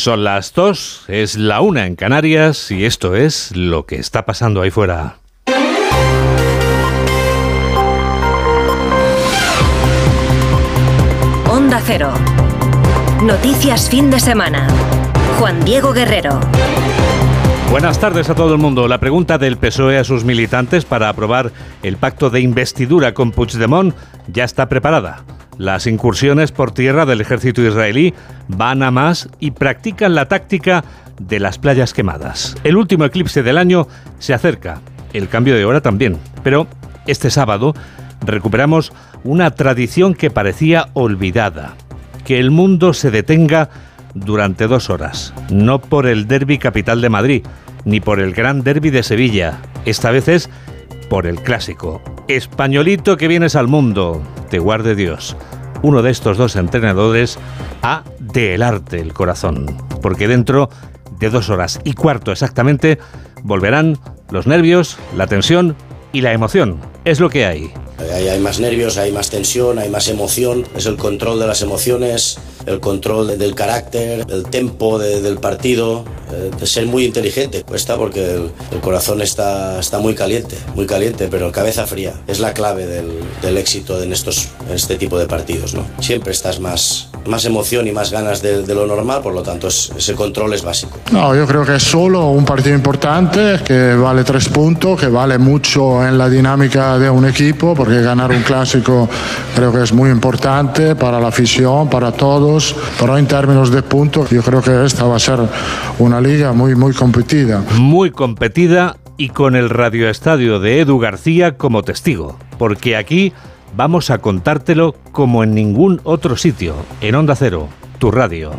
Son las dos, es la una en Canarias y esto es lo que está pasando ahí fuera. Onda Cero. Noticias fin de semana. Juan Diego Guerrero. Buenas tardes a todo el mundo. La pregunta del PSOE a sus militantes para aprobar el pacto de investidura con Puigdemont ya está preparada. Las incursiones por tierra del ejército israelí van a más y practican la táctica de las playas quemadas. El último eclipse del año se acerca, el cambio de hora también, pero este sábado recuperamos una tradición que parecía olvidada, que el mundo se detenga durante dos horas, no por el derby capital de Madrid, ni por el gran derby de Sevilla, esta vez es por el clásico. Españolito que vienes al mundo, te guarde Dios. Uno de estos dos entrenadores ha de helarte el corazón, porque dentro de dos horas y cuarto exactamente volverán los nervios, la tensión y la emoción. Es lo que hay. Hay, más nervios, hay más tensión, hay más emoción. Es el control de las emociones, el control del carácter, el tempo del partido, eh, de ser muy inteligente. Cuesta porque el, corazón está, está muy caliente, muy caliente, pero cabeza fría. Es la clave del, éxito en, estos, en este tipo de partidos. ¿no? Siempre estás más, más emoción y más ganas de, lo normal, por lo tanto ese control es básico. No, yo creo que es solo un partido importante, que vale tres puntos, que vale mucho en la dinámica de un equipo, porque ganar un clásico creo que es muy importante para la afición, para todos, pero en términos de puntos yo creo que esta va a ser una liga muy, muy competida. Muy competida y con el radioestadio de Edu García como testigo, porque aquí vamos a contártelo como en ningún otro sitio, en Onda Cero, tu radio.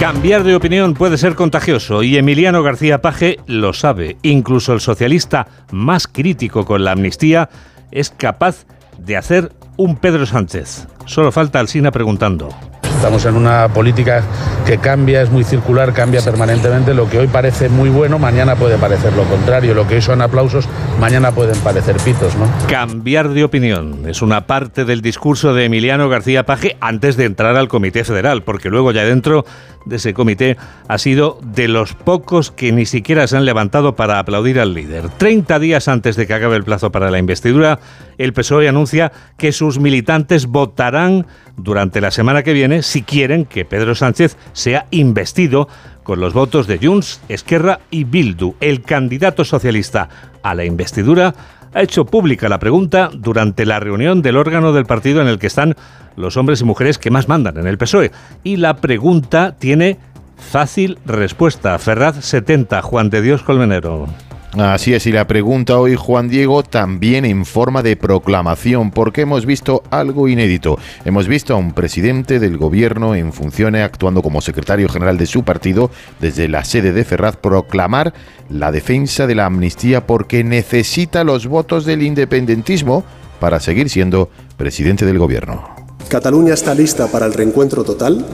Cambiar de opinión puede ser contagioso y Emiliano García Paje lo sabe. Incluso el socialista más crítico con la amnistía es capaz de hacer un Pedro Sánchez. Solo falta Alsina preguntando. Estamos en una política que cambia, es muy circular, cambia permanentemente. Lo que hoy parece muy bueno, mañana puede parecer lo contrario. Lo que hoy son aplausos, mañana pueden parecer pitos, ¿no? Cambiar de opinión es una parte del discurso de Emiliano García Paje antes de entrar al Comité Federal, porque luego ya dentro de ese comité ha sido de los pocos que ni siquiera se han levantado para aplaudir al líder. Treinta días antes de que acabe el plazo para la investidura, el PSOE anuncia que sus militantes votarán durante la semana que viene si quieren que Pedro Sánchez sea investido con los votos de Junts, Esquerra y Bildu. El candidato socialista a la investidura ha hecho pública la pregunta durante la reunión del órgano del partido en el que están los hombres y mujeres que más mandan en el PSOE. Y la pregunta tiene fácil respuesta. Ferraz 70, Juan de Dios Colmenero. Así es, y la pregunta hoy, Juan Diego, también en forma de proclamación, porque hemos visto algo inédito. Hemos visto a un presidente del gobierno en funciones actuando como secretario general de su partido desde la sede de Ferraz proclamar la defensa de la amnistía porque necesita los votos del independentismo para seguir siendo presidente del gobierno. Cataluña está lista para el reencuentro total.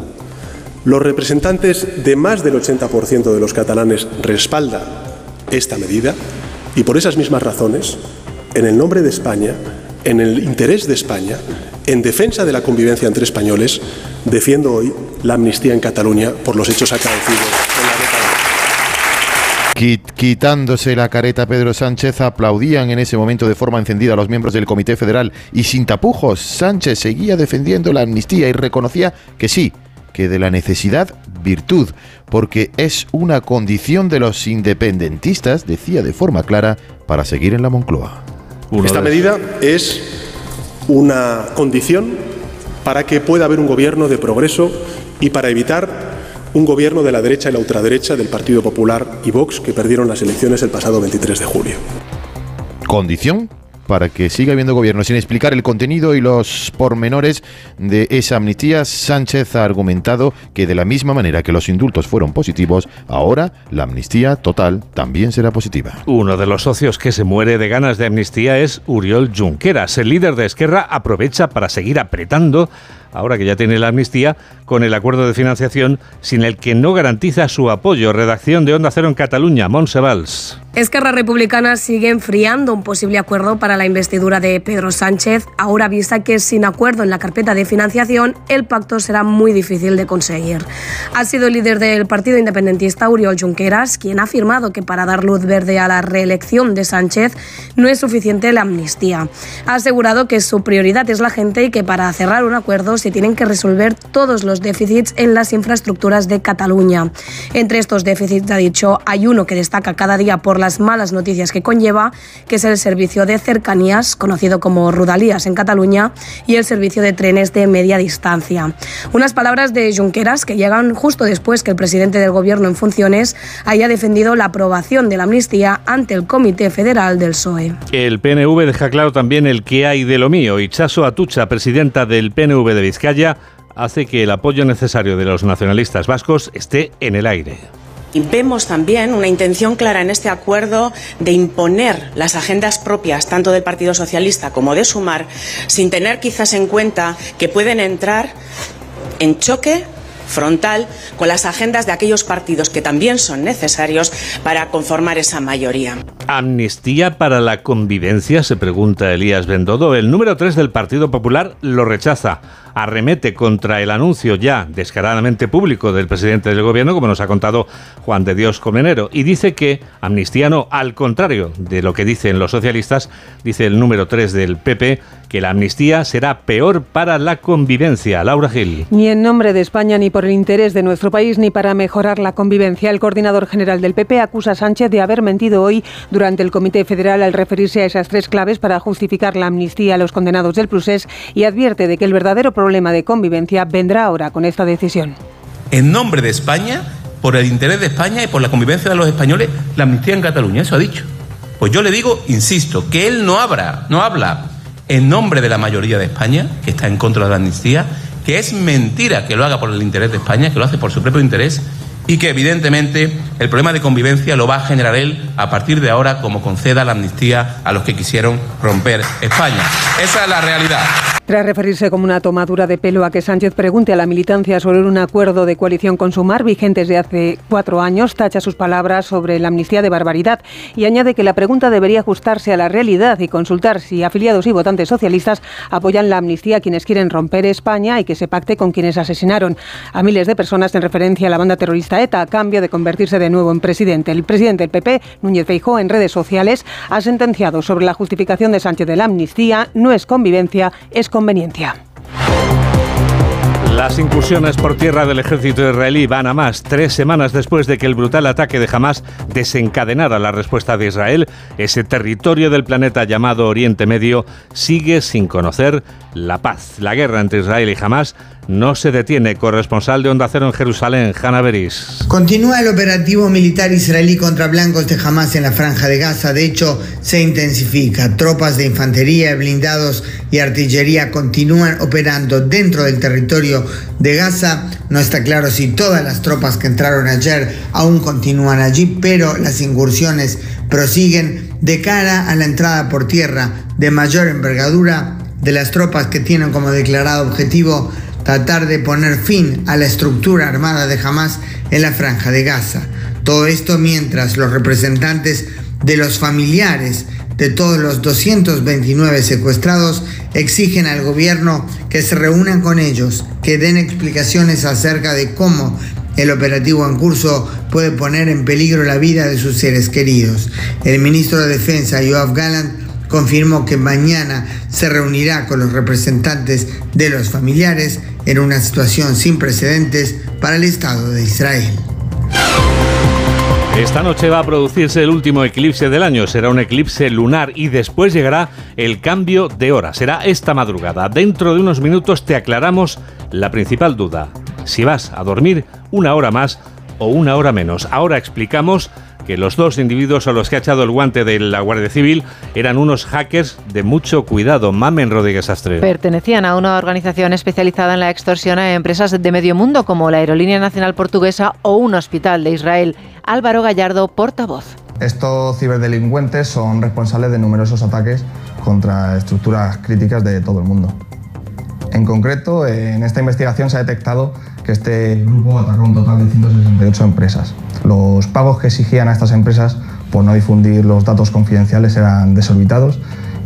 Los representantes de más del 80% de los catalanes respaldan esta medida y por esas mismas razones, en el nombre de España, en el interés de España, en defensa de la convivencia entre españoles, defiendo hoy la amnistía en Cataluña por los hechos acaecidos en la Quitándose la careta Pedro Sánchez, aplaudían en ese momento de forma encendida a los miembros del Comité Federal y sin tapujos, Sánchez seguía defendiendo la amnistía y reconocía que sí, que de la necesidad virtud, porque es una condición de los independentistas, decía de forma clara, para seguir en la Moncloa. Esta medida es una condición para que pueda haber un gobierno de progreso y para evitar un gobierno de la derecha y la ultraderecha del Partido Popular y Vox que perdieron las elecciones el pasado 23 de julio. ¿Condición? Para que siga habiendo gobierno. Sin explicar el contenido y los pormenores de esa amnistía, Sánchez ha argumentado que de la misma manera que los indultos fueron positivos, ahora la amnistía total también será positiva. Uno de los socios que se muere de ganas de amnistía es Uriol Junqueras. El líder de Esquerra aprovecha para seguir apretando ahora que ya tiene la amnistía, con el acuerdo de financiación sin el que no garantiza su apoyo. Redacción de Onda Cero en Cataluña, Monsevals. Esquerra Republicana sigue enfriando un posible acuerdo para la investidura de Pedro Sánchez. Ahora vista que sin acuerdo en la carpeta de financiación, el pacto será muy difícil de conseguir. Ha sido el líder del partido independentista Uriol Junqueras quien ha afirmado que para dar luz verde a la reelección de Sánchez no es suficiente la amnistía. Ha asegurado que su prioridad es la gente y que para cerrar un acuerdo se tienen que resolver todos los déficits en las infraestructuras de Cataluña. Entre estos déficits, ha dicho, hay uno que destaca cada día por las malas noticias que conlleva, que es el servicio de cercanías, conocido como Rudalías en Cataluña, y el servicio de trenes de media distancia. Unas palabras de Junqueras que llegan justo después que el presidente del Gobierno en funciones haya defendido la aprobación de la amnistía ante el Comité Federal del PSOE. El PNV deja claro también el que hay de lo mío. Ichaso Atucha, presidenta del PNV de Vizcaya, hace que el apoyo necesario de los nacionalistas vascos esté en el aire. Vemos también una intención clara en este acuerdo de imponer las agendas propias tanto del Partido Socialista como de Sumar, sin tener quizás en cuenta que pueden entrar en choque frontal con las agendas de aquellos partidos que también son necesarios para conformar esa mayoría. ¿Amnistía para la convivencia? Se pregunta Elías Bendodo. El número 3 del Partido Popular lo rechaza arremete contra el anuncio ya descaradamente público del presidente del gobierno, como nos ha contado Juan de Dios Comenero, y dice que amnistía no, al contrario de lo que dicen los socialistas, dice el número 3 del PP, que la amnistía será peor para la convivencia. Laura Gil. Ni en nombre de España, ni por el interés de nuestro país, ni para mejorar la convivencia. El coordinador general del PP acusa a Sánchez de haber mentido hoy durante el Comité Federal al referirse a esas tres claves para justificar la amnistía a los condenados del Prusés y advierte de que el verdadero problema de convivencia vendrá ahora con esta decisión. En nombre de España, por el interés de España y por la convivencia de los españoles, la amnistía en Cataluña, eso ha dicho. Pues yo le digo, insisto, que él no habla, no habla en nombre de la mayoría de España, que está en contra de la amnistía, que es mentira que lo haga por el interés de España, que lo hace por su propio interés y que evidentemente el problema de convivencia lo va a generar él a partir de ahora como conceda la amnistía a los que quisieron romper España. Esa es la realidad. Tras referirse como una tomadura de pelo a que Sánchez pregunte a la militancia sobre un acuerdo de coalición con Sumar vigentes de hace cuatro años, tacha sus palabras sobre la amnistía de barbaridad y añade que la pregunta debería ajustarse a la realidad y consultar si afiliados y votantes socialistas apoyan la amnistía a quienes quieren romper España y que se pacte con quienes asesinaron a miles de personas en referencia a la banda terrorista A cambio de convertirse de nuevo en presidente. El presidente del PP, Núñez Feijóo, en redes sociales ha sentenciado sobre la justificación de Sánchez de la amnistía no es convivencia, es conveniencia. Las incursiones por tierra del ejército israelí van a más. Tres semanas después de que el brutal ataque de Hamas desencadenara la respuesta de Israel, ese territorio del planeta llamado Oriente Medio sigue sin conocer la paz. La guerra entre Israel y Hamas no se detiene. Corresponsal de Onda Cero en Jerusalén, Hanna Beris. Continúa el operativo militar israelí contra blancos de Hamas en la franja de Gaza. De hecho, se intensifica. Tropas de infantería, blindados y artillería continúan operando dentro del territorio de Gaza. No está claro si todas las tropas que entraron ayer aún continúan allí, pero las incursiones prosiguen de cara a la entrada por tierra de mayor envergadura de las tropas que tienen como declarado objetivo tratar de poner fin a la estructura armada de Hamas en la franja de Gaza. Todo esto mientras los representantes de los familiares de todos los 229 secuestrados exigen al gobierno que se reúnan con ellos, que den explicaciones acerca de cómo el operativo en curso puede poner en peligro la vida de sus seres queridos. El ministro de Defensa, Yoav Gallant, confirmó que mañana se reunirá con los representantes de los familiares en una situación sin precedentes para el Estado de Israel. Esta noche va a producirse el último eclipse del año. Será un eclipse lunar y después llegará el cambio de hora. Será esta madrugada. Dentro de unos minutos te aclaramos la principal duda. Si vas a dormir una hora más o una hora menos. Ahora explicamos que los dos individuos a los que ha echado el guante de la Guardia Civil eran unos hackers de mucho cuidado. Mamen Rodríguez Astre. Pertenecían a una organización especializada en la extorsión a empresas de medio mundo como la Aerolínea Nacional Portuguesa o un hospital de Israel. Álvaro Gallardo, portavoz. Estos ciberdelincuentes son responsables de numerosos ataques contra estructuras críticas de todo el mundo. En concreto, en esta investigación se ha detectado este grupo atacó un total de 168 empresas. Los pagos que exigían a estas empresas por no difundir los datos confidenciales eran desorbitados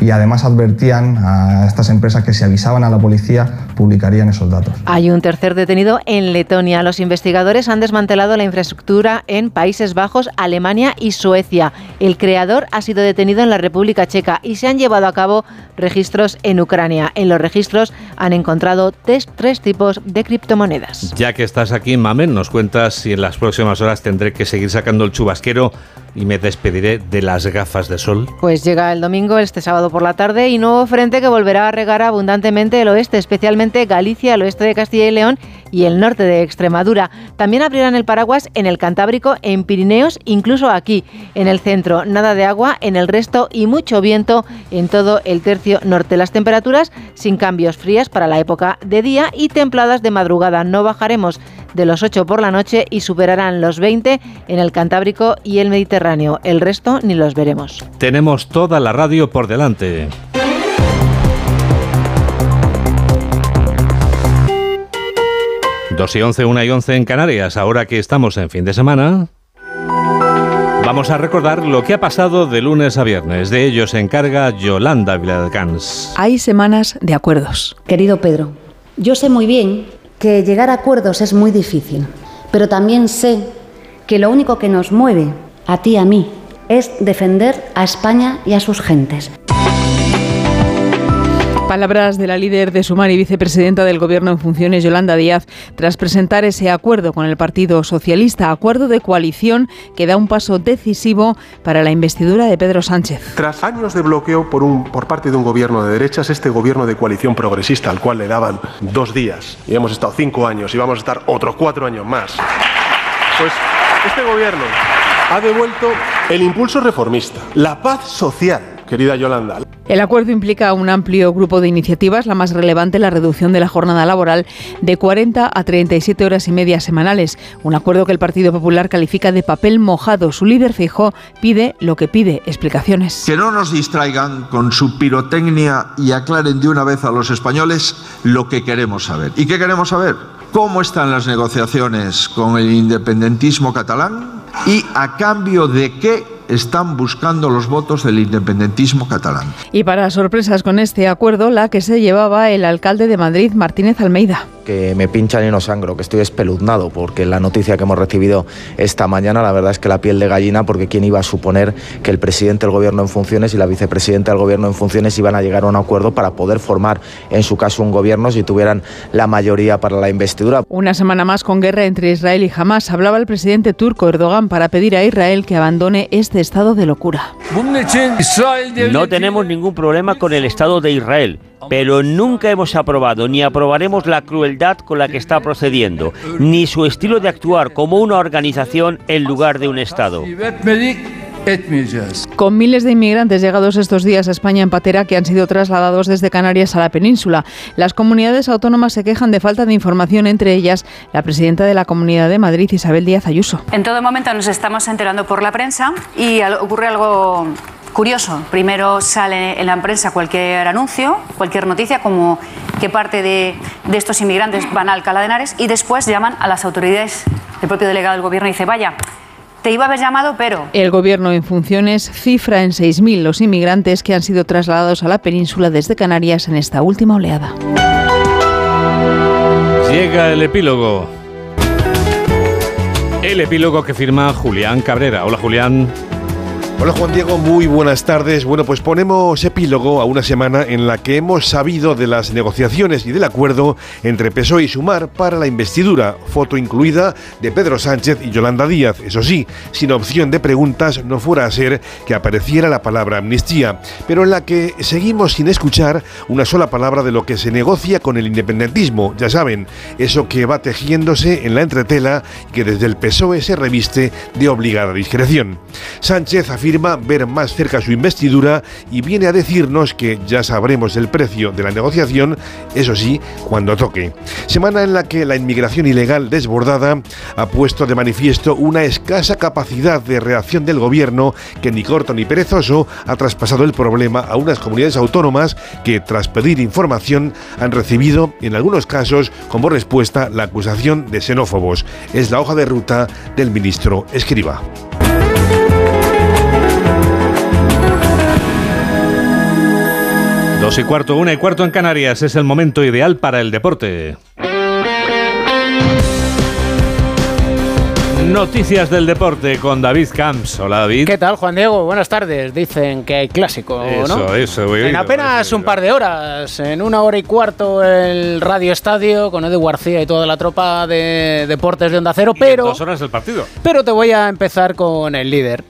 y además advertían a estas empresas que si avisaban a la policía publicarían esos datos. Hay un tercer detenido en Letonia. Los investigadores han desmantelado la infraestructura en Países Bajos, Alemania y Suecia. El creador ha sido detenido en la República Checa y se han llevado a cabo registros en Ucrania. En los registros han encontrado tres, tres tipos de criptomonedas. Ya que estás aquí, Mamen, nos cuentas si en las próximas horas tendré que seguir sacando el chubasquero y me despediré de las gafas de sol. Pues llega el domingo, este sábado por la tarde, y nuevo frente que volverá a regar abundantemente el oeste, especialmente Galicia, el oeste de Castilla y León y el norte de Extremadura. También abrirán el paraguas en el Cantábrico, en Pirineos, incluso aquí, en el centro. Nada de agua en el resto y mucho viento en todo el tercio norte. Las temperaturas sin cambios frías para la época de día y templadas de madrugada. No bajaremos de los 8 por la noche y superarán los 20 en el Cantábrico y el Mediterráneo. El resto ni los veremos. Tenemos toda la radio por delante. Dos y once, una y once en Canarias. Ahora que estamos en fin de semana, vamos a recordar lo que ha pasado de lunes a viernes. De ello se encarga Yolanda Viladcans. Hay semanas de acuerdos. Querido Pedro, yo sé muy bien que llegar a acuerdos es muy difícil, pero también sé que lo único que nos mueve, a ti y a mí, es defender a España y a sus gentes. Palabras de la líder de Sumar y vicepresidenta del Gobierno en funciones, Yolanda Díaz, tras presentar ese acuerdo con el Partido Socialista, acuerdo de coalición que da un paso decisivo para la investidura de Pedro Sánchez. Tras años de bloqueo por, un, por parte de un gobierno de derechas, este gobierno de coalición progresista, al cual le daban dos días, y hemos estado cinco años y vamos a estar otros cuatro años más, pues este gobierno ha devuelto el impulso reformista, la paz social, querida Yolanda. El acuerdo implica un amplio grupo de iniciativas, la más relevante la reducción de la jornada laboral de 40 a 37 horas y media semanales, un acuerdo que el Partido Popular califica de papel mojado. Su líder Fijó pide lo que pide, explicaciones. Que no nos distraigan con su pirotecnia y aclaren de una vez a los españoles lo que queremos saber. ¿Y qué queremos saber? ¿Cómo están las negociaciones con el independentismo catalán? ¿Y a cambio de qué están buscando los votos del independentismo catalán. Y para sorpresas con este acuerdo, la que se llevaba el alcalde de Madrid, Martínez Almeida. Que me pinchan y no sangro, que estoy espeluznado, porque la noticia que hemos recibido esta mañana, la verdad es que la piel de gallina, porque quién iba a suponer que el presidente del gobierno en funciones y la vicepresidenta del gobierno en funciones iban a llegar a un acuerdo para poder formar, en su caso, un gobierno si tuvieran la mayoría para la investidura. Una semana más con guerra entre Israel y Hamas, hablaba el presidente turco Erdogan para pedir a Israel que abandone este estado de locura. No tenemos ningún problema con el Estado de Israel, pero nunca hemos aprobado ni aprobaremos la crueldad con la que está procediendo, ni su estilo de actuar como una organización en lugar de un Estado. Con miles de inmigrantes llegados estos días a España en patera que han sido trasladados desde Canarias a la península, las comunidades autónomas se quejan de falta de información, entre ellas la presidenta de la Comunidad de Madrid, Isabel Díaz Ayuso. En todo momento nos estamos enterando por la prensa y ocurre algo curioso. Primero sale en la prensa cualquier anuncio, cualquier noticia, como que parte de, de, estos inmigrantes van a Alcalá de Henares y después llaman a las autoridades, el propio delegado del gobierno y dice, vaya, te iba a haber llamado, pero... El gobierno en funciones cifra en 6.000 los inmigrantes que han sido trasladados a la península desde Canarias en esta última oleada. Llega el epílogo. El epílogo que firma Julián Cabrera. Hola Julián. Hola Juan Diego, muy buenas tardes. Bueno, pues ponemos epílogo a una semana en la que hemos sabido de las negociaciones y del acuerdo entre PSOE y Sumar para la investidura, foto incluida de Pedro Sánchez y Yolanda Díaz. Eso sí, sin opción de preguntas, no fuera a ser que apareciera la palabra amnistía, pero en la que seguimos sin escuchar una sola palabra de lo que se negocia con el independentismo. Ya saben, eso que va tejiéndose en la entretela y que desde el PSOE se reviste de obligada discreción. Sánchez afirma afirma ver más cerca su investidura y viene a decirnos que ya sabremos el precio de la negociación, eso sí, cuando toque. Semana en la que la inmigración ilegal desbordada ha puesto de manifiesto una escasa capacidad de reacción del gobierno que ni corto ni perezoso ha traspasado el problema a unas comunidades autónomas que tras pedir información han recibido en algunos casos como respuesta la acusación de xenófobos. Es la hoja de ruta del ministro Escriba. Dos y cuarto, una y cuarto en Canarias es el momento ideal para el deporte. Noticias del deporte con David Camps. Hola David. ¿Qué tal, Juan Diego? Buenas tardes. Dicen que hay clásico, Eso, ¿no? eso, he En oído, apenas un par de horas, en una hora y cuarto, el Radio Estadio con Edu García y toda la tropa de deportes de Onda Cero, Y en pero, Dos horas el partido. pero te voy a empezar con el líder.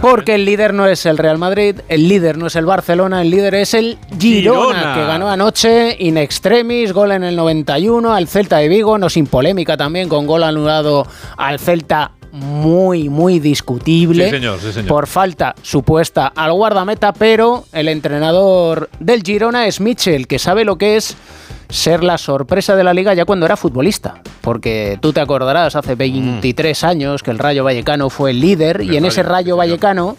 Porque el líder no es el Real Madrid, el líder no es el Barcelona, el líder es el Girona, Girona. que ganó anoche in extremis, gol en el 91 al Celta de Vigo, no sin polémica también, con gol anulado al Celta muy, muy discutible. Sí, señor, sí, señor. Por falta supuesta al guardameta, pero el entrenador del Girona es Mitchell, que sabe lo que es ser la sorpresa de la liga ya cuando era futbolista. Porque tú te acordarás, hace 23 años que el Rayo Vallecano fue el líder y en ese Rayo Vallecano,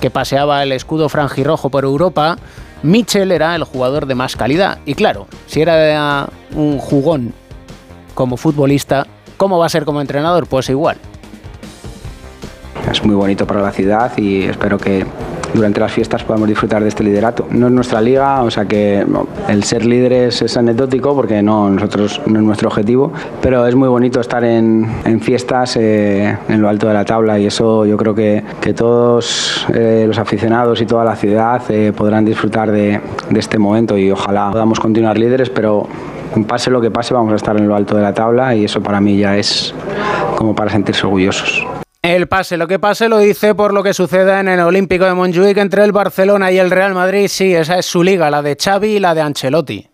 que paseaba el escudo franjirrojo por Europa, Mitchell era el jugador de más calidad. Y claro, si era un jugón como futbolista, ¿cómo va a ser como entrenador? Pues igual. Es muy bonito para la ciudad y espero que durante las fiestas podamos disfrutar de este liderato. No es nuestra liga, o sea que el ser líderes es anecdótico porque no, nosotros no es nuestro objetivo, pero es muy bonito estar en, en fiestas eh, en lo alto de la tabla y eso yo creo que, que todos eh, los aficionados y toda la ciudad eh, podrán disfrutar de, de este momento y ojalá podamos continuar líderes, pero pase lo que pase vamos a estar en lo alto de la tabla y eso para mí ya es como para sentirse orgullosos. El pase, lo que pase, lo dice por lo que suceda en el Olímpico de Montjuic entre el Barcelona y el Real Madrid. Sí, esa es su liga, la de Xavi y la de Ancelotti.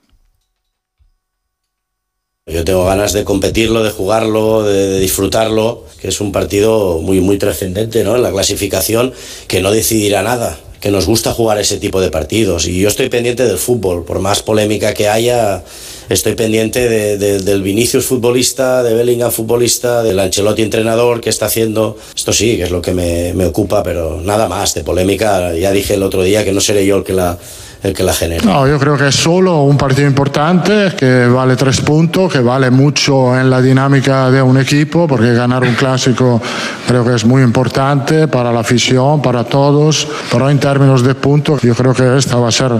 Yo tengo ganas de competirlo, de jugarlo, de, de disfrutarlo, que es un partido muy, muy trascendente ¿no? en la clasificación, que no decidirá nada, que nos gusta jugar ese tipo de partidos. Y yo estoy pendiente del fútbol, por más polémica que haya, estoy pendiente de- de- del Vinicius futbolista, de Bellingham futbolista, del Ancelotti entrenador, que está haciendo. Esto sí, que es lo que me, me ocupa, pero nada más de polémica. Ya dije el otro día que no seré yo el que la, el que la genere. No, yo creo que es solo un partido importante que vale tres puntos, que vale mucho en la dinámica de un equipo, porque ganar un clásico creo que es muy importante para la afición, para todos, pero en términos de puntos yo creo que esta va a ser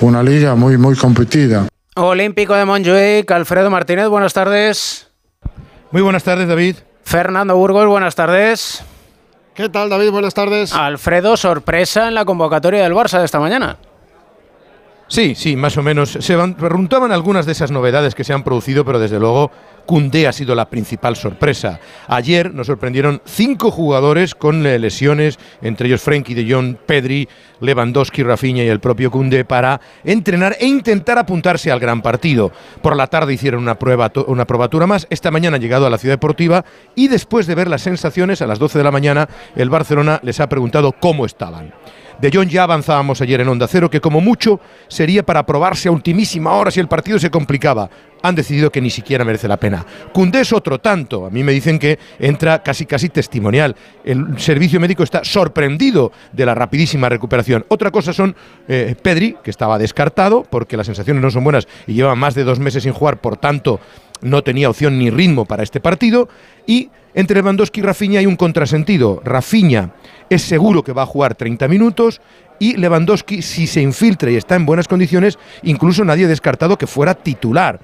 una liga muy, muy competida. Olímpico de Montjuic, Alfredo Martínez, buenas tardes. Muy buenas tardes, David. Fernando Burgos, buenas tardes. ¿Qué tal, David? Buenas tardes. Alfredo, sorpresa en la convocatoria del Barça de esta mañana. Sí, sí, más o menos. Se preguntaban algunas de esas novedades que se han producido, pero desde luego Cundé ha sido la principal sorpresa. Ayer nos sorprendieron cinco jugadores con eh, lesiones, entre ellos Frenkie de Jong, Pedri, Lewandowski, Rafinha y el propio Cundé para entrenar e intentar apuntarse al gran partido. Por la tarde hicieron una prueba, una probatura más. Esta mañana han llegado a la ciudad deportiva y después de ver las sensaciones a las 12 de la mañana, el Barcelona les ha preguntado cómo estaban. De Jong ya avanzábamos ayer en Onda Cero, que como mucho sería para probarse a ultimísima hora si el partido se complicaba. Han decidido que ni siquiera merece la pena. Cundé es otro tanto. A mí me dicen que entra casi casi testimonial. El servicio médico está sorprendido de la rapidísima recuperación. Otra cosa son eh, Pedri, que estaba descartado porque las sensaciones no son buenas y lleva más de dos meses sin jugar, por tanto no tenía opción ni ritmo para este partido. Y entre Lewandowski y Rafinha hay un contrasentido. Rafinha es seguro que va a jugar 30 minutos y Lewandowski, si se infiltra y está en buenas condiciones, incluso nadie ha descartado que fuera titular.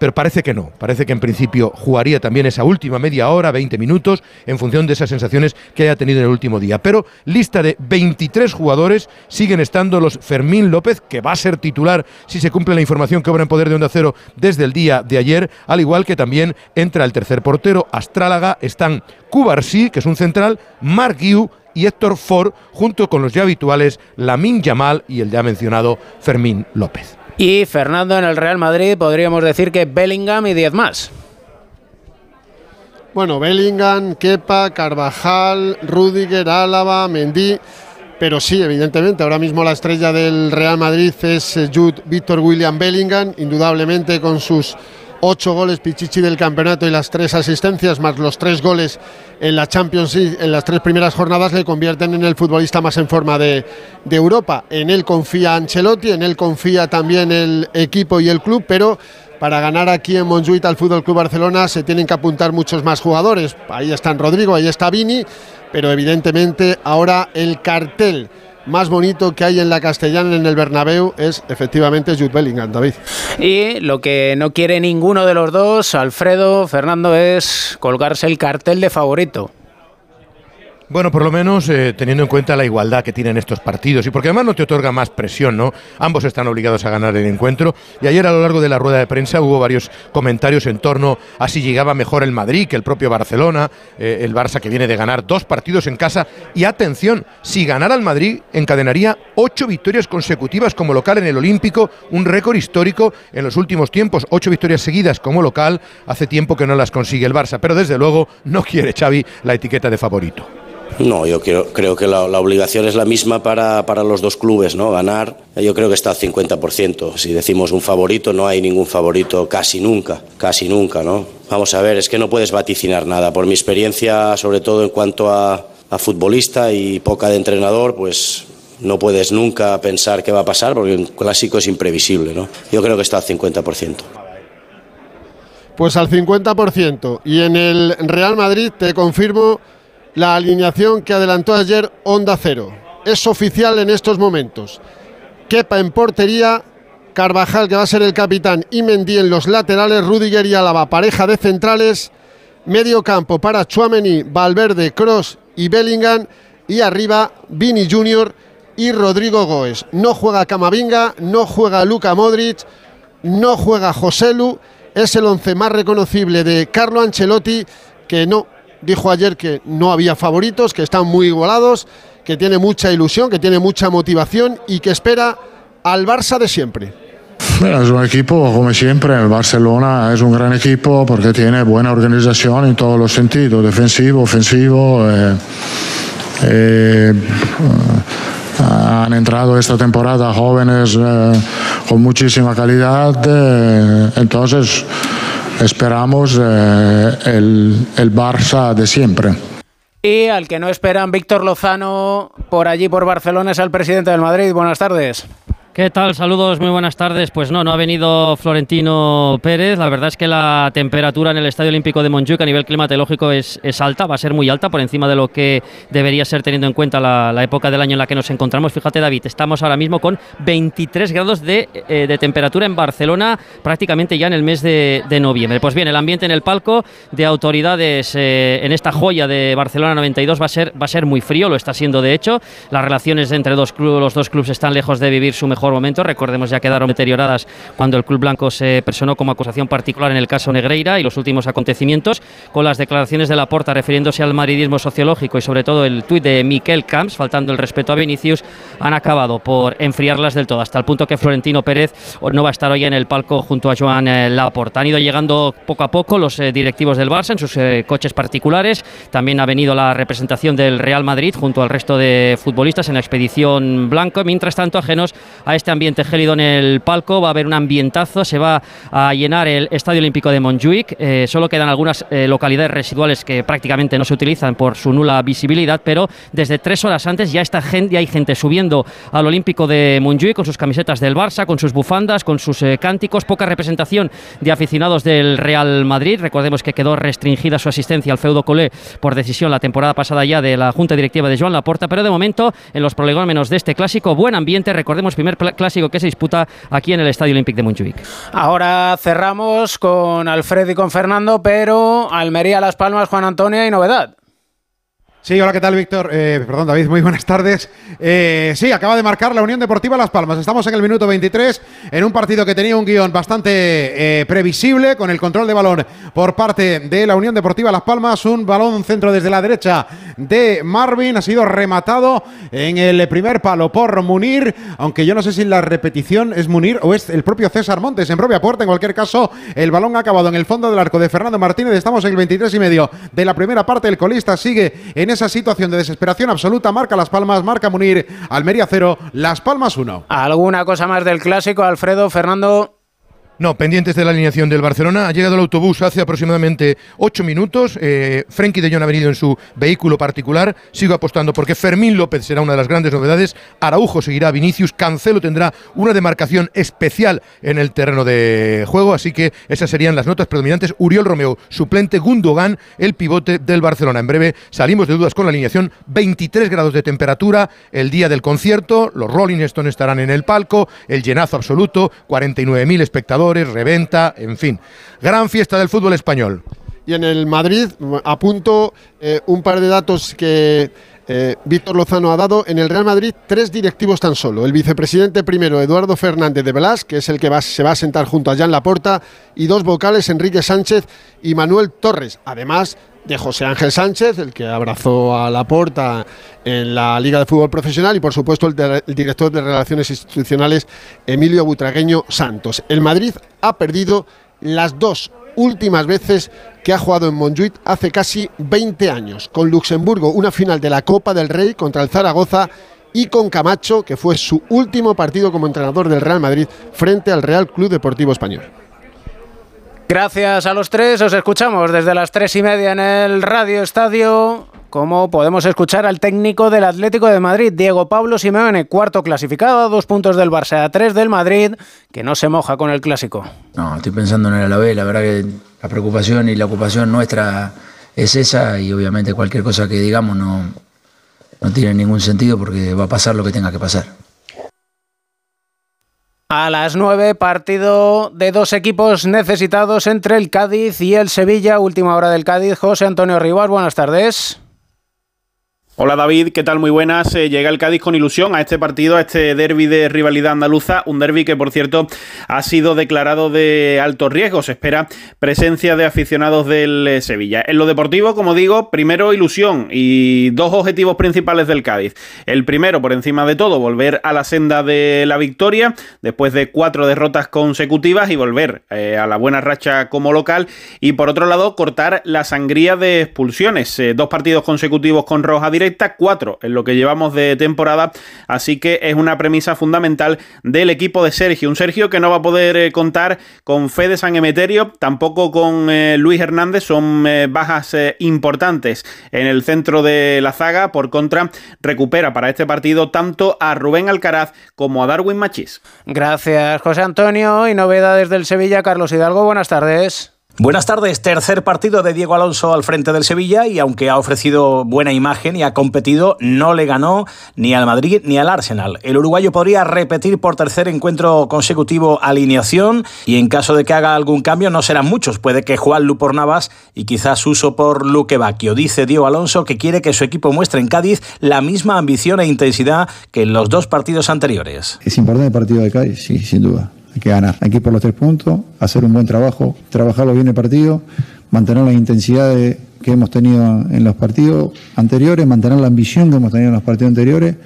Pero parece que no, parece que en principio jugaría también esa última media hora, 20 minutos, en función de esas sensaciones que haya tenido en el último día. Pero lista de 23 jugadores, siguen estando los Fermín López, que va a ser titular si se cumple la información que obra en poder de Onda Cero desde el día de ayer, al igual que también entra el tercer portero, Astrálaga, están Cubarsí, que es un central, Mark Guiu y Héctor Ford, junto con los ya habituales Lamin Yamal y el ya mencionado Fermín López. Y Fernando en el Real Madrid, podríamos decir que Bellingham y 10 más. Bueno, Bellingham, Kepa, Carvajal, Rudiger, Álava, Mendy. pero sí, evidentemente, ahora mismo la estrella del Real Madrid es eh, Jude Víctor William Bellingham, indudablemente con sus ocho goles Pichichi del campeonato y las tres asistencias, más los tres goles en la Champions League en las tres primeras jornadas, le convierten en el futbolista más en forma de, de Europa. En él confía Ancelotti, en él confía también el equipo y el club, pero para ganar aquí en Montjuic al Fútbol Club Barcelona se tienen que apuntar muchos más jugadores. Ahí están Rodrigo, ahí está Vini, pero evidentemente ahora el cartel más bonito que hay en la Castellana en el Bernabéu es efectivamente Jude Bellingham, David. Y lo que no quiere ninguno de los dos, Alfredo, Fernando, es colgarse el cartel de favorito. Bueno, por lo menos eh, teniendo en cuenta la igualdad que tienen estos partidos y porque además no te otorga más presión, ¿no? Ambos están obligados a ganar el encuentro y ayer a lo largo de la rueda de prensa hubo varios comentarios en torno a si llegaba mejor el Madrid que el propio Barcelona, eh, el Barça que viene de ganar dos partidos en casa y atención, si ganara el Madrid encadenaría ocho victorias consecutivas como local en el Olímpico, un récord histórico en los últimos tiempos, ocho victorias seguidas como local, hace tiempo que no las consigue el Barça, pero desde luego no quiere Xavi la etiqueta de favorito. No, yo creo, creo que la, obligación es la misma para, para, los dos clubes, ¿no? Ganar, yo creo que está al 50%. Si decimos un favorito, no hay ningún favorito casi nunca, casi nunca, ¿no? Vamos a ver, es que no puedes vaticinar nada. Por mi experiencia, sobre todo en cuanto a, a futbolista y poca de entrenador, pues no puedes nunca pensar qué va a pasar porque un clásico es imprevisible, ¿no? Yo creo que está al 50%. Pues al 50%. Y en el Real Madrid te confirmo la alineación que adelantó ayer Onda Cero. Es oficial en estos momentos. Kepa en portería, Carvajal que va a ser el capitán y Mendy en los laterales, Rudiger y Álava, pareja de centrales, medio campo para Chuameni, Valverde, Cross y Bellingham y arriba Vini Junior y Rodrigo Goes. No juega Camavinga, no juega Luka Modric, no juega Joselu, es el once más reconocible de Carlo Ancelotti que no dijo ayer que no había favoritos, que están muy igualados, que tiene mucha ilusión, que tiene mucha motivación y que espera al Barça de siempre. Es un equipo, como siempre, el Barcelona es un gran equipo porque tiene buena organización en todos los sentidos, defensivo, ofensivo. Eh, eh, han entrado esta temporada jóvenes eh, con muchísima calidad, eh, entonces esperamos eh, el, el Barça de siempre. Y al que no esperan Víctor Lozano por allí, por Barcelona, es el presidente del Madrid. Buenas tardes. ¿Qué tal? Saludos, muy buenas tardes. Pues no, no ha venido Florentino Pérez. La verdad es que la temperatura en el Estadio Olímpico de Montjuic a nivel climatológico es, alta, va a ser muy alta por encima de lo que debería ser teniendo en cuenta la, época del año en la que nos encontramos. Fíjate David, estamos ahora mismo con 23 grados de, eh, de temperatura en Barcelona prácticamente ya en el mes de, noviembre. Pues bien, el ambiente en el palco de autoridades eh, en esta joya de Barcelona 92 va a, ser, va a ser muy frío, lo está siendo de hecho. Las relaciones entre dos los dos clubes están lejos de vivir su mejor momento. Recordemos ya quedaron deterioradas cuando el Club Blanco se personó como acusación particular en el caso Negreira y los últimos acontecimientos, con las declaraciones de Laporta refiriéndose al madridismo sociológico y sobre todo el tuit de Miquel Camps, faltando el respeto a Vinicius, han acabado por enfriarlas del todo, hasta el punto que Florentino Pérez no va a estar hoy en el palco junto a Joan eh, Laporta. Han ido llegando poco a poco los eh, directivos del Barça en sus eh, coches particulares. También ha venido la representación del Real Madrid junto al resto de futbolistas en la expedición blanco. Mientras tanto, ajenos a este ambiente gélido en el palco, va a haber un ambientazo, se va a llenar el Estadio Olímpico de Montjuic, eh, solo quedan algunas eh, localidades residuales que prácticamente no se utilizan por su nula visibilidad, pero desde tres horas antes ya, está gente, ya hay gente subiendo al Olímpico de Montjuic con sus camisetas del Barça, con sus bufandas, con sus eh, cánticos, poca representación de aficionados del Real Madrid, recordemos que quedó restringida su asistencia al feudo Colé por decisión la temporada pasada ya de la Junta Directiva de Joan Laporta, pero de momento en los prolegómenos de este clásico, buen ambiente, recordemos primer clásico que se disputa aquí en el Estadio Olímpico de Montjuic. Ahora cerramos con Alfredo y con Fernando, pero Almería, Las Palmas, Juan Antonio y novedad. Sí, hola, ¿qué tal, Víctor? Eh, perdón, David, muy buenas tardes. Eh, sí, acaba de marcar la Unión Deportiva Las Palmas. Estamos en el minuto 23, en un partido que tenía un guion bastante eh, previsible, con el control de balón por parte de la Unión Deportiva Las Palmas. Un balón centro desde la derecha de Marvin, ha sido rematado en el primer palo por Munir, aunque yo no sé si la repetición es Munir o es el propio César Montes en propia puerta. En cualquier caso, el balón ha acabado en el fondo del arco de Fernando Martínez. Estamos en el 23 y medio de la primera parte. El colista sigue en en esa situación de desesperación absoluta. Marca Las Palmas, marca Munir, Almería 0, Las Palmas 1. ¿Alguna cosa más del clásico, Alfredo, Fernando? No, pendientes de la alineación del Barcelona. Ha llegado el autobús hace aproximadamente ocho minutos. Eh, Frenkie de Jong ha venido en su vehículo particular. Sigo apostando porque Fermín López será una de las grandes novedades. Araujo seguirá Vinicius. Cancelo tendrá una demarcación especial en el terreno de juego. Así que esas serían las notas predominantes. Uriol Romeo, suplente Gundogan, el pivote del Barcelona. En breve salimos de dudas con la alineación. 23 grados de temperatura el día del concierto. Los Rolling Stones estarán en el palco. El llenazo absoluto. 49.000 espectadores reventa, en fin. Gran fiesta del fútbol español. Y en el Madrid, apunto eh, un par de datos que eh, Víctor Lozano ha dado. En el Real Madrid, tres directivos tan solo. El vicepresidente primero, Eduardo Fernández de Blas, que es el que se va a sentar junto a Jan Laporta, y dos vocales, Enrique Sánchez y Manuel Torres. Además de José Ángel Sánchez, el que abrazó a Laporta en la Liga de Fútbol Profesional, y por supuesto el, director de Relaciones Institucionales, Emilio Butragueño Santos. El Madrid ha perdido las dos últimas veces que ha jugado en Montjuic hace casi 20 años, con Luxemburgo una final de la Copa del Rey contra el Zaragoza y con Camacho, que fue su último partido como entrenador del Real Madrid frente al Real Club Deportivo Español. Gracias a los tres, os escuchamos desde las tres y media en el Radio Estadio. Como podemos escuchar al técnico del Atlético de Madrid, Diego Pablo Simeone, cuarto clasificado, dos puntos del Barça, a tres del Madrid, que no se moja con el clásico. No, estoy pensando en el Alavés, la verdad que la preocupación y la ocupación nuestra es esa y obviamente cualquier cosa que digamos no, no tiene ningún sentido porque va a pasar lo que tenga que pasar. A las 9, partido de dos equipos necesitados entre el Cádiz y el Sevilla. Última hora del Cádiz. José Antonio Rivas, buenas tardes. Hola David, ¿qué tal? Muy buenas. Eh, llega el Cádiz con ilusión a este partido, a este derby de rivalidad andaluza, un derby que por cierto ha sido declarado de alto riesgo. Se espera presencia de aficionados del eh, Sevilla. En lo deportivo, como digo, primero ilusión y dos objetivos principales del Cádiz. El primero, por encima de todo, volver a la senda de la victoria después de cuatro derrotas consecutivas y volver eh, a la buena racha como local. Y por otro lado, cortar la sangría de expulsiones. dos partidos consecutivos con roja directa 4 en lo que llevamos de temporada, así que es una premisa fundamental del equipo de Sergio. Un Sergio que no va a poder eh, contar con Fede San Emeterio, tampoco con eh, Luis Hernández, son eh, bajas importantes en el centro de la zaga. Por contra, recupera para este partido tanto a Rubén Alcaraz como a Darwin Machís. Gracias, José Antonio. Y novedades del Sevilla, Carlos Hidalgo, buenas tardes. Buenas tardes, tercer partido de Diego Alonso al frente del Sevilla y aunque ha ofrecido buena imagen y ha competido, no le ganó ni al Madrid ni al Arsenal. El uruguayo podría repetir por tercer encuentro consecutivo alineación y en caso de que haga algún cambio no serán muchos, puede que Juan Lu por Navas y quizás uso por Luque Bacchio. Dice Diego Alonso que quiere que su equipo muestre en Cádiz la misma ambición e intensidad que en los dos partidos anteriores. Es importante el partido de Cádiz, sí, sin duda hay que ganar. Hay que ir por los tres puntos, hacer un buen trabajo, trabajarlo bien el partido, mantener la intensidad que hemos tenido en los partidos anteriores, mantener la ambición que hemos tenido en los partidos anteriores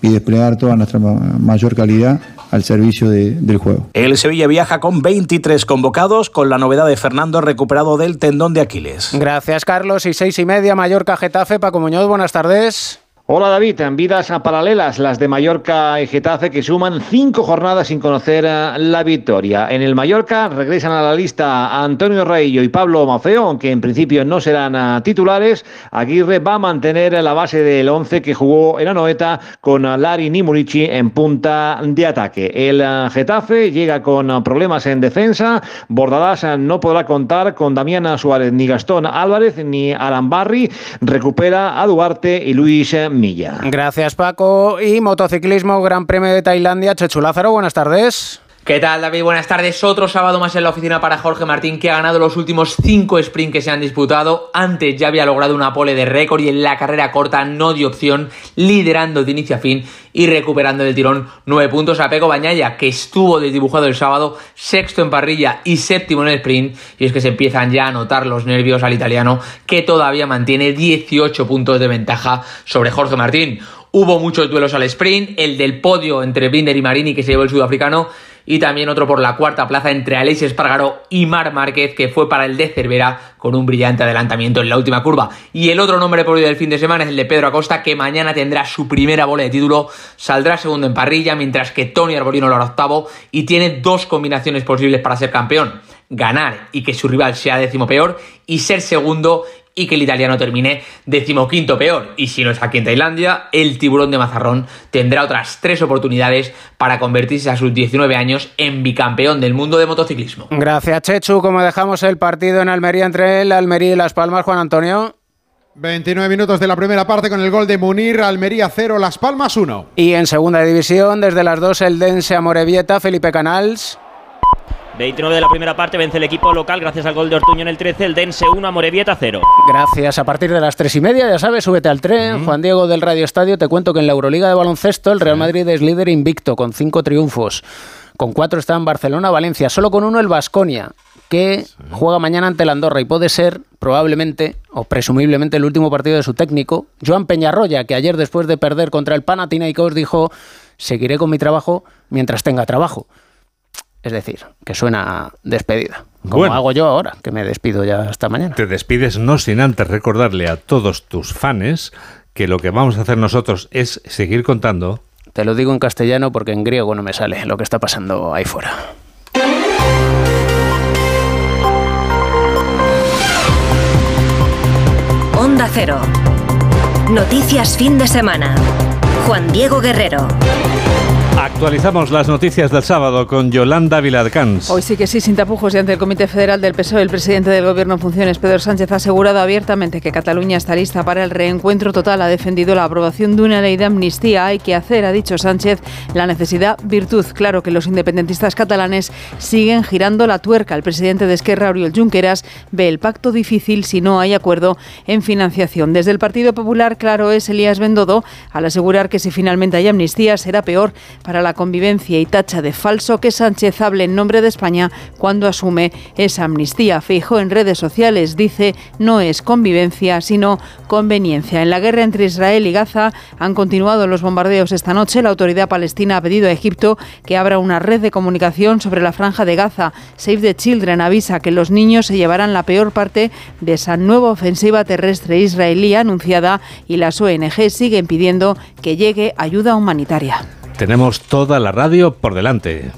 y desplegar toda nuestra mayor calidad al servicio del juego. El Sevilla viaja con 23 convocados, con la novedad de Fernando recuperado del tendón de Aquiles. Gracias, Carlos. Y seis y media, Mallorca Getafe. Paco Muñoz, buenas tardes. Hola David, en vidas paralelas las de Mallorca y Getafe que suman cinco jornadas sin conocer eh, la victoria. En el Mallorca regresan a la lista Antonio Reillo y Pablo Mafeo, aunque en principio no serán eh, titulares. Aguirre va a mantener la base del 11 que jugó en Anoeta con Lari Nimurici en punta de ataque. El eh, Getafe llega con problemas en defensa. Bordadas no podrá contar con Damián Suárez, ni Gastón Álvarez, ni Alan Barry. Recupera a Duarte y Luis Gracias, Paco. Y motociclismo, Gran Premio de Tailandia. Chechu Lázaro, buenas tardes. ¿Qué tal, David? Buenas tardes. Otro sábado más en la oficina para Jorge Martín, que ha ganado los últimos cinco sprints que se han disputado. Antes ya había logrado una pole de récord y en la carrera corta no dio opción, liderando de inicio a fin y recuperando el tirón nueve puntos a Pego Bañaya, que estuvo desdibujado el sábado, sexto en parrilla y séptimo en el sprint. Y es que se empiezan ya a notar los nervios al italiano, que todavía mantiene 18 puntos de ventaja sobre Jorge Martín. Hubo muchos duelos al sprint, el del podio entre Binder y Marini que se llevó el sudafricano y también otro por la cuarta plaza entre Aleix Espargaró y Mar Márquez, que fue para el de Cervera con un brillante adelantamiento en la última curva. Y el otro nombre por hoy del fin de semana es el de Pedro Acosta, que mañana tendrá su primera bola de título, saldrá segundo en parrilla, mientras que Tony Arbolino lo hará octavo y tiene dos combinaciones posibles para ser campeón. Ganar y que su rival sea décimo peor y ser segundo y que el italiano termine decimoquinto peor. Y si no es aquí en Tailandia, el tiburón de Mazarrón tendrá otras tres oportunidades para convertirse a sus 19 años en bicampeón del mundo de motociclismo. Gracias, Chechu. Como dejamos el partido en Almería entre el Almería y Las Palmas, Juan Antonio. 29 minutos de la primera parte con el gol de Munir, Almería 0, Las Palmas 1. Y en segunda división, desde las 2, el Dense Amorebieta, Felipe Canals. 29 de la primera parte vence el equipo local gracias al gol de Ortuño en el 13, el Dense 1, Amorebieta 0. Gracias. A partir de las 3 y media, ya sabes, súbete al tren. Juan Diego del Radio Estadio, te cuento que en la Euroliga de baloncesto el Real Madrid es líder invicto con 5 triunfos. Con 4 está en Barcelona, Valencia, solo con uno el Vasconia, que juega mañana ante el Andorra y puede ser probablemente o presumiblemente el último partido de su técnico, Joan Peñarroya, que ayer después de perder contra el Panathinaikos dijo, seguiré con mi trabajo mientras tenga trabajo. Es decir, que suena despedida. Como Bueno. hago yo ahora, que me despido ya hasta mañana. Te despides no sin antes recordarle a todos tus fans que lo que vamos a hacer nosotros es seguir contando. Te lo digo en castellano porque en griego no me sale lo que está pasando ahí fuera. Onda Cero. Noticias fin de semana. Juan Diego Guerrero. Actualizamos las noticias del sábado con Yolanda Viladcans. Hoy sí que sí, sin tapujos y ante el Comité Federal del PSOE, el presidente del Gobierno en funciones, Pedro Sánchez, ha asegurado abiertamente que Cataluña está lista para el reencuentro total. Ha defendido la aprobación de una ley de amnistía. Hay que hacer, ha dicho Sánchez, la necesidad virtud. Claro que los independentistas catalanes siguen girando la tuerca. El presidente de Esquerra, Oriol Junqueras, ve el pacto difícil si no hay acuerdo en financiación. Desde el Partido Popular, claro es Elías Bendodo, al asegurar que si finalmente hay amnistía será peor para la convivencia y tacha de falso que Sánchez hable en nombre de España cuando asume esa amnistía. Feijóo en redes sociales dice no es convivencia sino conveniencia. En la guerra entre Israel y Gaza han continuado los bombardeos esta noche. La autoridad palestina ha pedido a Egipto que abra una red de comunicación sobre la franja de Gaza. Save the Children avisa que los niños se llevarán la peor parte de esa nueva ofensiva terrestre israelí anunciada y las ONG siguen pidiendo que llegue ayuda humanitaria. Tenemos toda la radio por delante.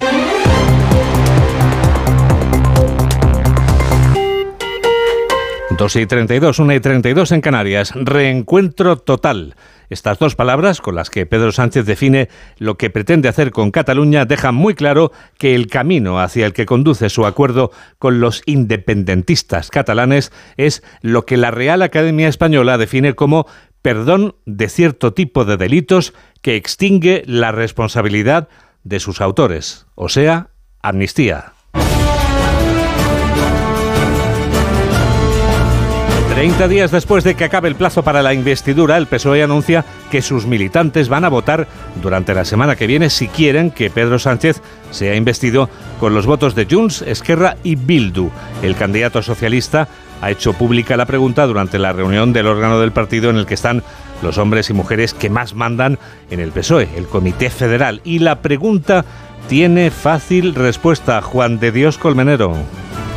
Dos y 32, 1 y 32 en Canarias. Reencuentro total. Estas dos palabras, con las que Pedro Sánchez define lo que pretende hacer con Cataluña, dejan muy claro que el camino hacia el que conduce su acuerdo con los independentistas catalanes es lo que la Real Academia Española define como perdón de cierto tipo de delitos que extingue la responsabilidad de sus autores, o sea, amnistía. 30 días después de que acabe el plazo para la investidura, el PSOE anuncia que sus militantes van a votar durante la semana que viene si quieren que Pedro Sánchez sea investido con los votos de Junts, Esquerra y Bildu. El candidato socialista ha hecho pública la pregunta durante la reunión del órgano del partido en el que están los hombres y mujeres que más mandan en el PSOE, el Comité Federal. Y la pregunta tiene fácil respuesta. Juan de Dios Colmenero.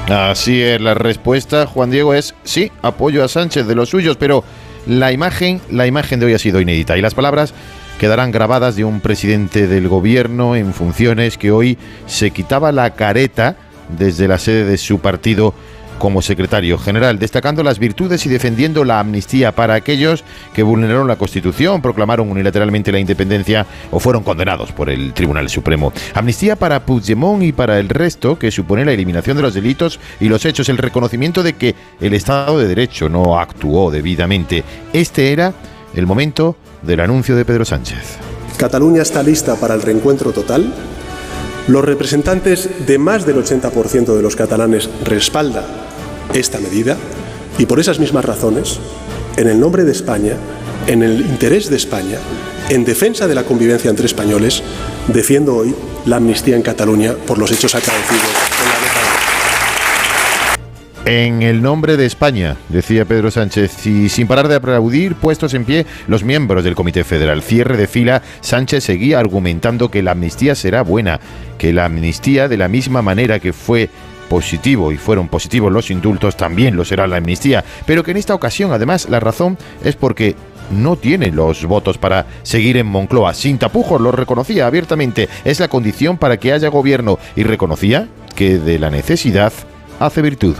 Así es, la respuesta, Juan Diego, es sí, apoyo a Sánchez de los suyos, pero la imagen, la imagen de hoy ha sido inédita y las palabras quedarán grabadas de un presidente del gobierno en funciones que hoy se quitaba la careta desde la sede de su partido como secretario general, destacando las virtudes y defendiendo la amnistía para aquellos que vulneraron la Constitución, proclamaron unilateralmente la independencia o fueron condenados por el Tribunal Supremo. Amnistía para Puigdemont y para el resto, que supone la eliminación de los delitos y los hechos, el reconocimiento de que el Estado de Derecho no actuó debidamente. Este era el momento del anuncio de Pedro Sánchez. Cataluña está lista para el reencuentro total. Los representantes de más del 80% de los catalanes respaldan esta medida y por esas mismas razones, en el nombre de España, en el interés de España, en defensa de la convivencia entre españoles, defiendo hoy la amnistía en Cataluña por los hechos acaecidos en la. En el nombre de España, decía Pedro Sánchez, y sin parar de aplaudir, puestos en pie los miembros del Comité Federal. Cierre de fila, Sánchez seguía argumentando que la amnistía será buena, que la amnistía, de la misma manera que fue positivo y fueron positivos los indultos, también lo será la amnistía, pero que en esta ocasión, además, la razón es porque no tiene los votos para seguir en Moncloa. Sin tapujos, lo reconocía abiertamente. Es la condición para que haya gobierno y reconocía que de la necesidad hace virtud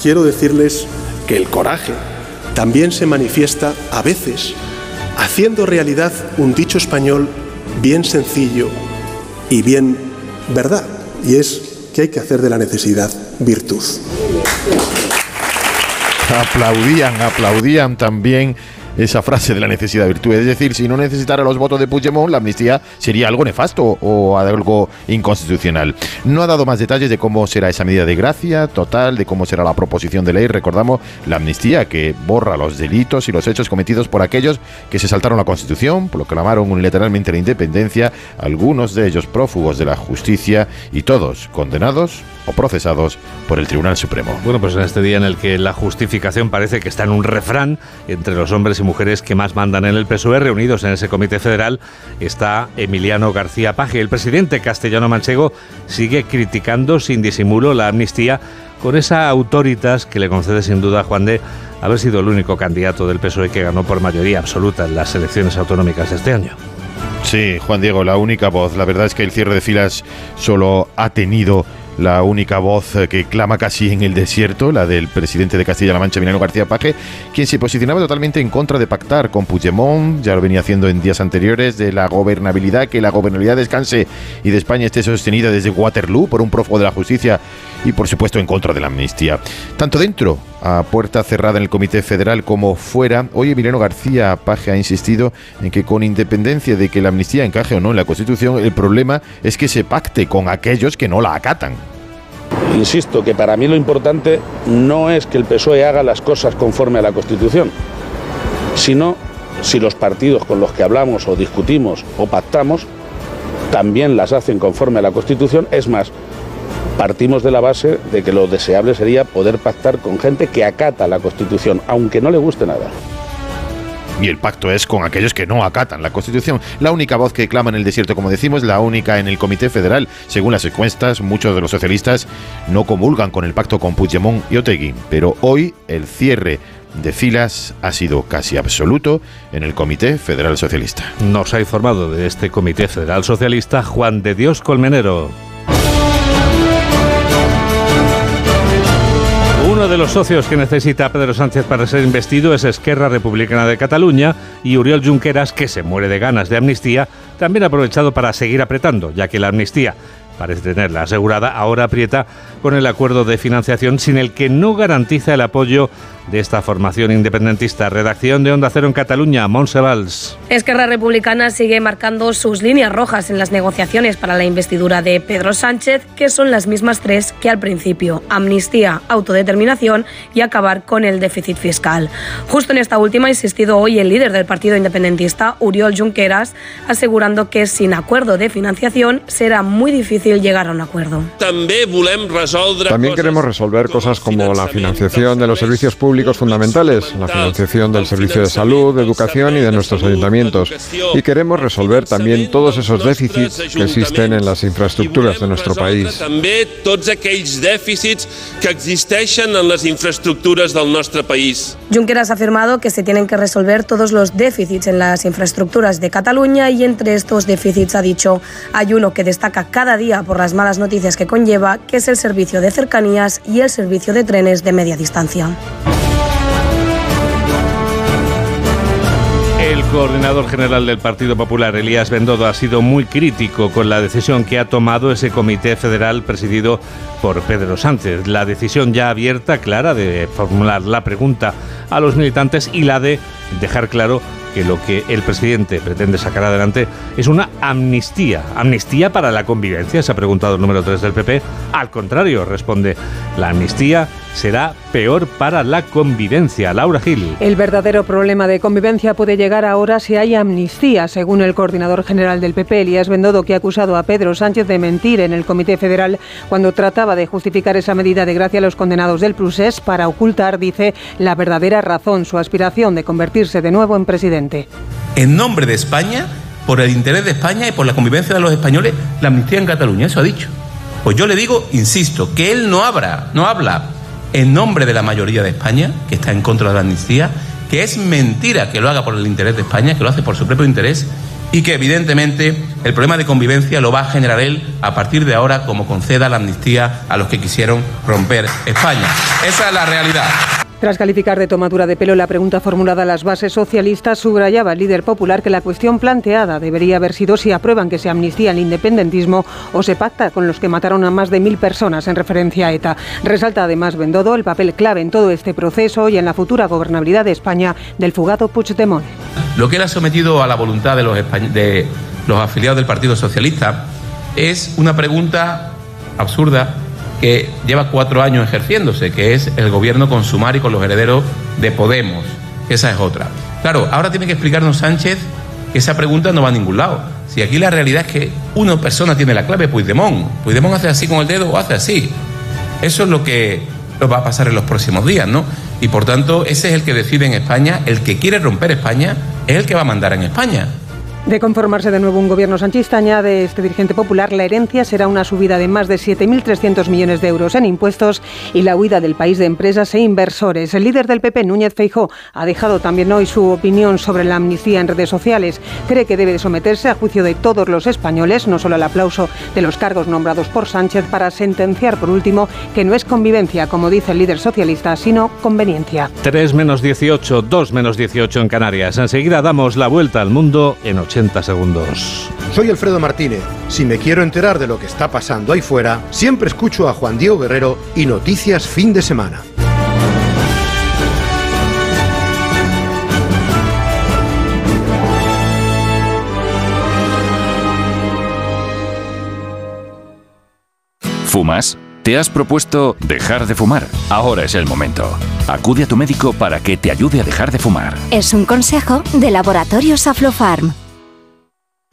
quiero decirles que el coraje también se manifiesta a veces haciendo realidad un dicho español bien sencillo y bien verdad, y es que hay que hacer de la necesidad virtud. Aplaudían, aplaudían también esa frase de la necesidad de virtud. Es decir, si no necesitara los votos de Puigdemont, la amnistía sería algo nefasto o algo inconstitucional. No ha dado más detalles de cómo será esa medida de gracia total, de cómo será la proposición de ley. Recordamos la amnistía que borra los delitos y los hechos cometidos por aquellos que se saltaron la Constitución, proclamaron literalmente la independencia, algunos de ellos prófugos de la justicia y todos condenados o procesados por el Tribunal Supremo. Bueno, pues en este día en el que la justificación parece que está en un refrán entre los hombres y mujeres que más mandan en el PSOE reunidos en ese comité federal está Emiliano García Paje. El presidente castellano manchego sigue criticando sin disimulo la amnistía con esa autoritas que le concede sin duda a Juan de haber sido el único candidato del PSOE que ganó por mayoría absoluta en las elecciones autonómicas de este año. Sí, Juan Diego, la única voz. La verdad es que el cierre de filas solo ha tenido la única voz eh, que clama casi en el desierto, la del presidente de Castilla-La Mancha, Milano García Paje, quien se posicionaba totalmente en contra de pactar con Puigdemont, ya lo venía haciendo en días anteriores, de la gobernabilidad, que la gobernabilidad descanse y de España esté sostenida desde Waterloo por un prófugo de la justicia y por supuesto en contra de la amnistía. Tanto dentro, a puerta cerrada en el Comité Federal, como fuera, hoy Emiliano García Paje ha insistido en que con independencia de que la amnistía encaje o no en la Constitución, el problema es que se pacte con aquellos que no la acatan. Insisto que para mí lo importante no es que el PSOE haga las cosas conforme a la Constitución, sino si los partidos con los que hablamos o discutimos o pactamos también las hacen conforme a la Constitución. Es más, partimos de la base de que lo deseable sería poder pactar con gente que acata la Constitución, aunque no le guste nada y el pacto es con aquellos que no acatan la Constitución. La única voz que clama en el desierto, como decimos, la única en el Comité Federal. Según las encuestas, muchos de los socialistas no comulgan con el pacto con Puigdemont y Otegui, pero hoy el cierre de filas ha sido casi absoluto en el Comité Federal Socialista. Nos ha informado de este Comité Federal Socialista Juan de Dios Colmenero. Los socios que necesita Pedro Sánchez para ser investido es Esquerra Republicana de Cataluña y Uriol Junqueras, que se muere de ganas de amnistía, también ha aprovechado para seguir apretando, ya que la amnistía parece tenerla asegurada, ahora aprieta con el acuerdo de financiación sin el que no garantiza el apoyo de esta formación independentista. Redacción de Onda Cero en Cataluña, Montse Esquerra Republicana sigue marcando sus líneas rojas en las negociaciones para la investidura de Pedro Sánchez, que son las mismas tres que al principio: amnistía, autodeterminación y acabar con el déficit fiscal. Justo en esta última ha insistido hoy el líder del partido independentista, Uriol Junqueras, asegurando que sin acuerdo de financiación será muy difícil llegar a un acuerdo. También queremos resolver cosas como la financiación de los servicios públicos fundamentales, la financiación del servicio de salud, de educación y de nuestros ayuntamientos. Y queremos resolver también todos esos déficits que existen en las infraestructuras de nuestro país. Junqueras ha afirmado que se tienen que resolver todos los déficits en las infraestructuras de Cataluña y entre estos déficits ha dicho hay uno que destaca cada día por las malas noticias que conlleva, que es el servicio de cercanías y el servicio de trenes de media distancia. Coordinador general del Partido Popular, Elías Bendodo, ha sido muy crítico con la decisión que ha tomado ese comité federal presidido por Pedro Sánchez. La decisión ya abierta, clara, de formular la pregunta a los militantes y la de dejar claro que lo que el presidente pretende sacar adelante es una amnistía. ¿Amnistía para la convivencia? Se ha preguntado el número 3 del PP. Al contrario, responde, la amnistía será peor para la convivencia. Laura Gil. El verdadero problema de convivencia puede llegar ahora si hay amnistía, según el coordinador general del PP, Elías Bendodo, que ha acusado a Pedro Sánchez de mentir en el Comité Federal cuando trataba de justificar esa medida de gracia a los condenados del Prusés para ocultar, dice, la verdadera razón, su aspiración de convertirse de nuevo en presidente. En nombre de España, por el interés de España y por la convivencia de los españoles, la amnistía en Cataluña, eso ha dicho. Pues yo le digo, insisto, que él no habla, no habla en nombre de la mayoría de España, que está en contra de la amnistía, que es mentira que lo haga por el interés de España, que lo hace por su propio interés y que evidentemente el problema de convivencia lo va a generar él a partir de ahora como conceda la amnistía a los que quisieron romper España. Esa es la realidad. Tras calificar de tomadura de pelo la pregunta formulada a las bases socialistas, subrayaba el líder popular que la cuestión planteada debería haber sido si aprueban que se amnistía el independentismo o se pacta con los que mataron a más de mil personas en referencia a ETA. Resalta además Bendodo el papel clave en todo este proceso y en la futura gobernabilidad de España del fugado Puigdemont. Lo que él ha sometido a la voluntad de los, de los afiliados del Partido Socialista es una pregunta absurda que lleva cuatro años ejerciéndose, que es el gobierno con Sumar y con los herederos de Podemos. Esa es otra. Claro, ahora tiene que explicarnos Sánchez que esa pregunta no va a ningún lado. Si aquí la realidad es que una persona tiene la clave, Puigdemont. Puigdemont hace así con el dedo o hace así. Eso es lo que va a pasar en los próximos días, ¿no? Y por tanto, ese es el que decide en España. El que quiere romper España es el que va a mandar en España. De conformarse de nuevo un gobierno sanchista, añade este dirigente popular, la herencia será una subida de más de 7.300 millones de euros en impuestos y la huida del país de empresas e inversores. El líder del PP, Núñez Feijó, ha dejado también hoy su opinión sobre la amnistía en redes sociales. Cree que debe someterse a juicio de todos los españoles, no solo al aplauso de los cargos nombrados por Sánchez, para sentenciar, por último, que no es convivencia, como dice el líder socialista, sino conveniencia. 3 menos 18, 2 menos 18 en Canarias. Enseguida damos la vuelta al mundo en 80 segundos. Soy Alfredo Martínez. Si me quiero enterar de lo que está pasando ahí fuera, siempre escucho a Juan Diego Guerrero y Noticias Fin de Semana. ¿Fumas? ¿Te has propuesto dejar de fumar? Ahora es el momento. Acude a tu médico para que te ayude a dejar de fumar. Es un consejo de Laboratorios Aflofarm.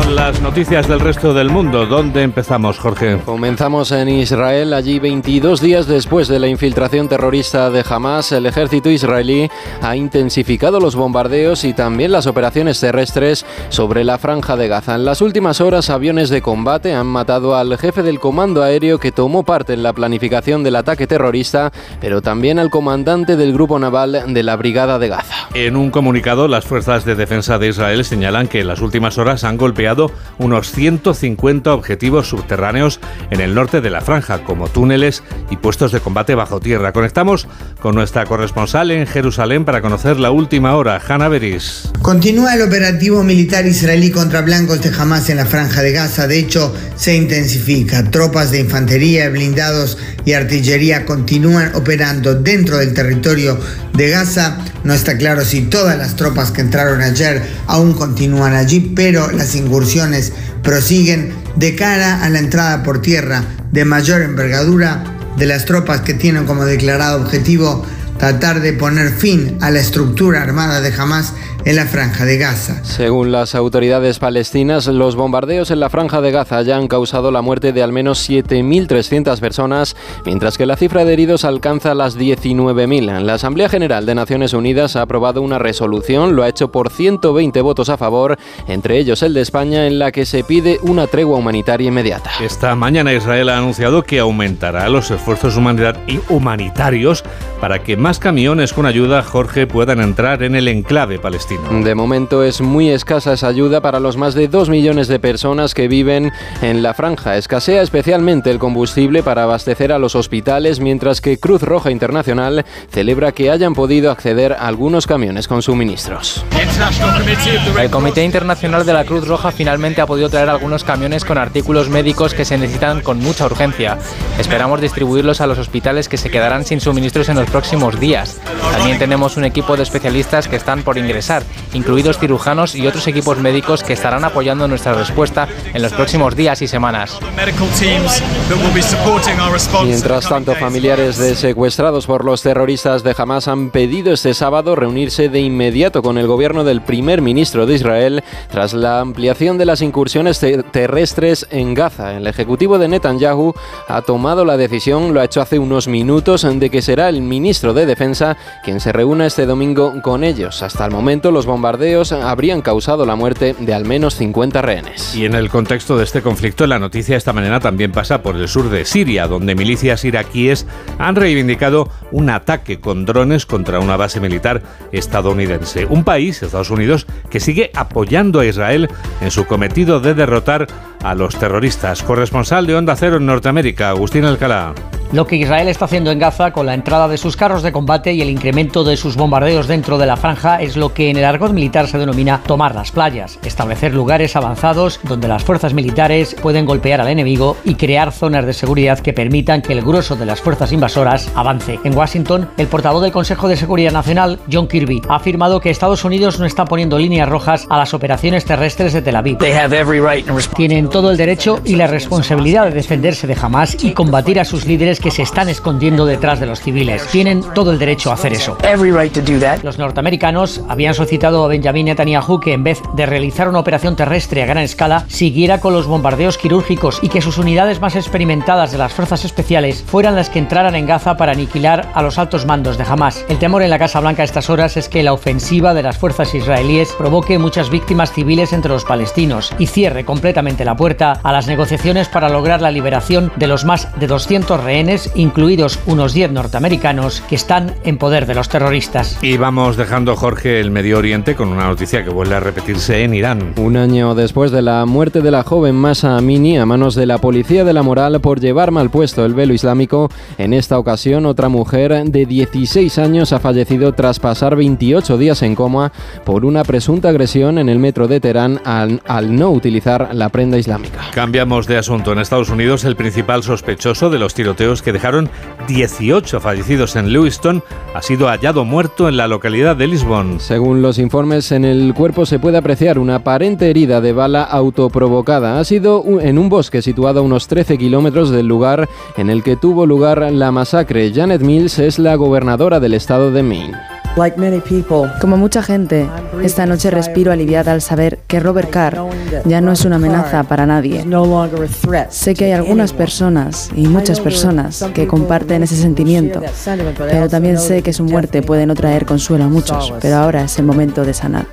Son las noticias del resto del mundo. ¿Dónde empezamos, Jorge? Comenzamos en Israel. Allí, 22 días después de la infiltración terrorista de Hamas, el ejército israelí ha intensificado los bombardeos y también las operaciones terrestres sobre la franja de Gaza. En las últimas horas, aviones de combate han matado al jefe del comando aéreo que tomó parte en la planificación del ataque terrorista, pero también al comandante del grupo naval de la Brigada de Gaza. En un comunicado, las fuerzas de defensa de Israel señalan que en las últimas horas han golpeado unos 150 objetivos subterráneos en el norte de la franja, como túneles y puestos de combate bajo tierra. Conectamos con nuestra corresponsal en Jerusalén para conocer la última hora, Hanna Beris. Continúa el operativo militar israelí contra blancos de Hamas en la franja de Gaza. De hecho, se intensifica. Tropas de infantería, blindados y artillería continúan operando dentro del territorio de Gaza. No está claro si todas las tropas que entraron ayer aún continúan allí, pero las prosiguen de cara a la entrada por tierra de mayor envergadura de las tropas que tienen como declarado objetivo tratar de poner fin a la estructura armada de Hamas en la franja de Gaza. Según las autoridades palestinas, los bombardeos en la franja de Gaza ya han causado la muerte de al menos 7.300 personas, mientras que la cifra de heridos alcanza las 19.000. La Asamblea General de Naciones Unidas ha aprobado una resolución, lo ha hecho por 120 votos a favor, entre ellos el de España, en la que se pide una tregua humanitaria inmediata. Esta mañana Israel ha anunciado que aumentará los esfuerzos humanitarios para que más más camiones con ayuda, Jorge, puedan entrar en el enclave palestino. De momento es muy escasa esa ayuda para los más de 2 millones de personas que viven en la franja. Escasea especialmente el combustible para abastecer a los hospitales, mientras que Cruz Roja Internacional celebra que hayan podido acceder a algunos camiones con suministros. El Comité Internacional de la Cruz Roja finalmente ha podido traer algunos camiones con artículos médicos que se necesitan con mucha urgencia. Esperamos distribuirlos a los hospitales que se quedarán sin suministros en los próximos días. También tenemos un equipo de especialistas que están por ingresar, incluidos cirujanos y otros equipos médicos que estarán apoyando nuestra respuesta en los próximos días y semanas. Mientras tanto, familiares de secuestrados por los terroristas de Hamas han pedido este sábado reunirse de inmediato con el gobierno del primer ministro de Israel tras la ampliación de las incursiones terrestres en Gaza. El ejecutivo de Netanyahu ha tomado la decisión, lo ha hecho hace unos minutos, de que será el ministro de Defensa quien se reúna este domingo con ellos. Hasta el momento, los bombardeos habrían causado la muerte de al menos 50 rehenes. Y en el contexto de este conflicto, la noticia esta mañana también pasa por el sur de Siria, donde milicias iraquíes han reivindicado un ataque con drones contra una base militar estadounidense. Un país, Estados Unidos, que sigue apoyando a Israel en su cometido de derrotar a los terroristas. Corresponsal de Onda Cero en Norteamérica, Agustín Alcalá. Lo que Israel está haciendo en Gaza con la entrada de sus carros de combate y el incremento de sus bombardeos dentro de la franja es lo que en el argot militar se denomina tomar las playas, establecer lugares avanzados donde las fuerzas militares pueden golpear al enemigo y crear zonas de seguridad que permitan que el grueso de las fuerzas invasoras avance. En Washington, el portavoz del Consejo de Seguridad Nacional, John Kirby, ha afirmado que Estados Unidos no está poniendo líneas rojas a las operaciones terrestres de Tel Aviv. Tienen todo el derecho y la responsabilidad de defenderse de Hamas y combatir a sus líderes que se están escondiendo detrás de los civiles. Tienen todo el derecho a hacer eso. Los norteamericanos habían solicitado a Benjamin Netanyahu que en vez de realizar una operación terrestre a gran escala, siguiera con los bombardeos quirúrgicos y que sus unidades más experimentadas de las fuerzas especiales fueran las que entraran en Gaza para aniquilar a los altos mandos de Hamas. El temor en la Casa Blanca a estas horas es que la ofensiva de las fuerzas israelíes provoque muchas víctimas civiles entre los palestinos y cierre completamente la puerta a las negociaciones para lograr la liberación de los más de 200 rehenes, incluidos unos 10 norteamericanos que están en poder de los terroristas. Y vamos dejando, Jorge, el Medio Oriente con una noticia que vuelve a repetirse en Irán. Un año después de la muerte de la joven Masa Amini a manos de la policía de la moral por llevar mal puesto el velo islámico, en esta ocasión otra mujer de 16 años ha fallecido tras pasar 28 días en coma por una presunta agresión en el metro de Teherán al, al no utilizar la prenda islámica. Cambiamos de asunto. En Estados Unidos, el principal sospechoso de los tiroteos que dejaron 18 fallecidos en Lewiston ha sido hallado muerto en la localidad de Lisbon. Según los informes, en el cuerpo se puede apreciar una aparente herida de bala autoprovocada. Ha sido en un bosque situado a unos 13 kilómetros del lugar en el que tuvo lugar la masacre. Janet Mills es la gobernadora del estado de Maine. Como mucha gente, esta noche respiro aliviada al saber que Robert Carr ya no es una amenaza para nadie. Sé que hay algunas personas y muchas personas que comparten ese sentimiento, pero también sé que su muerte puede no traer consuelo a muchos, pero ahora es el momento de sanar.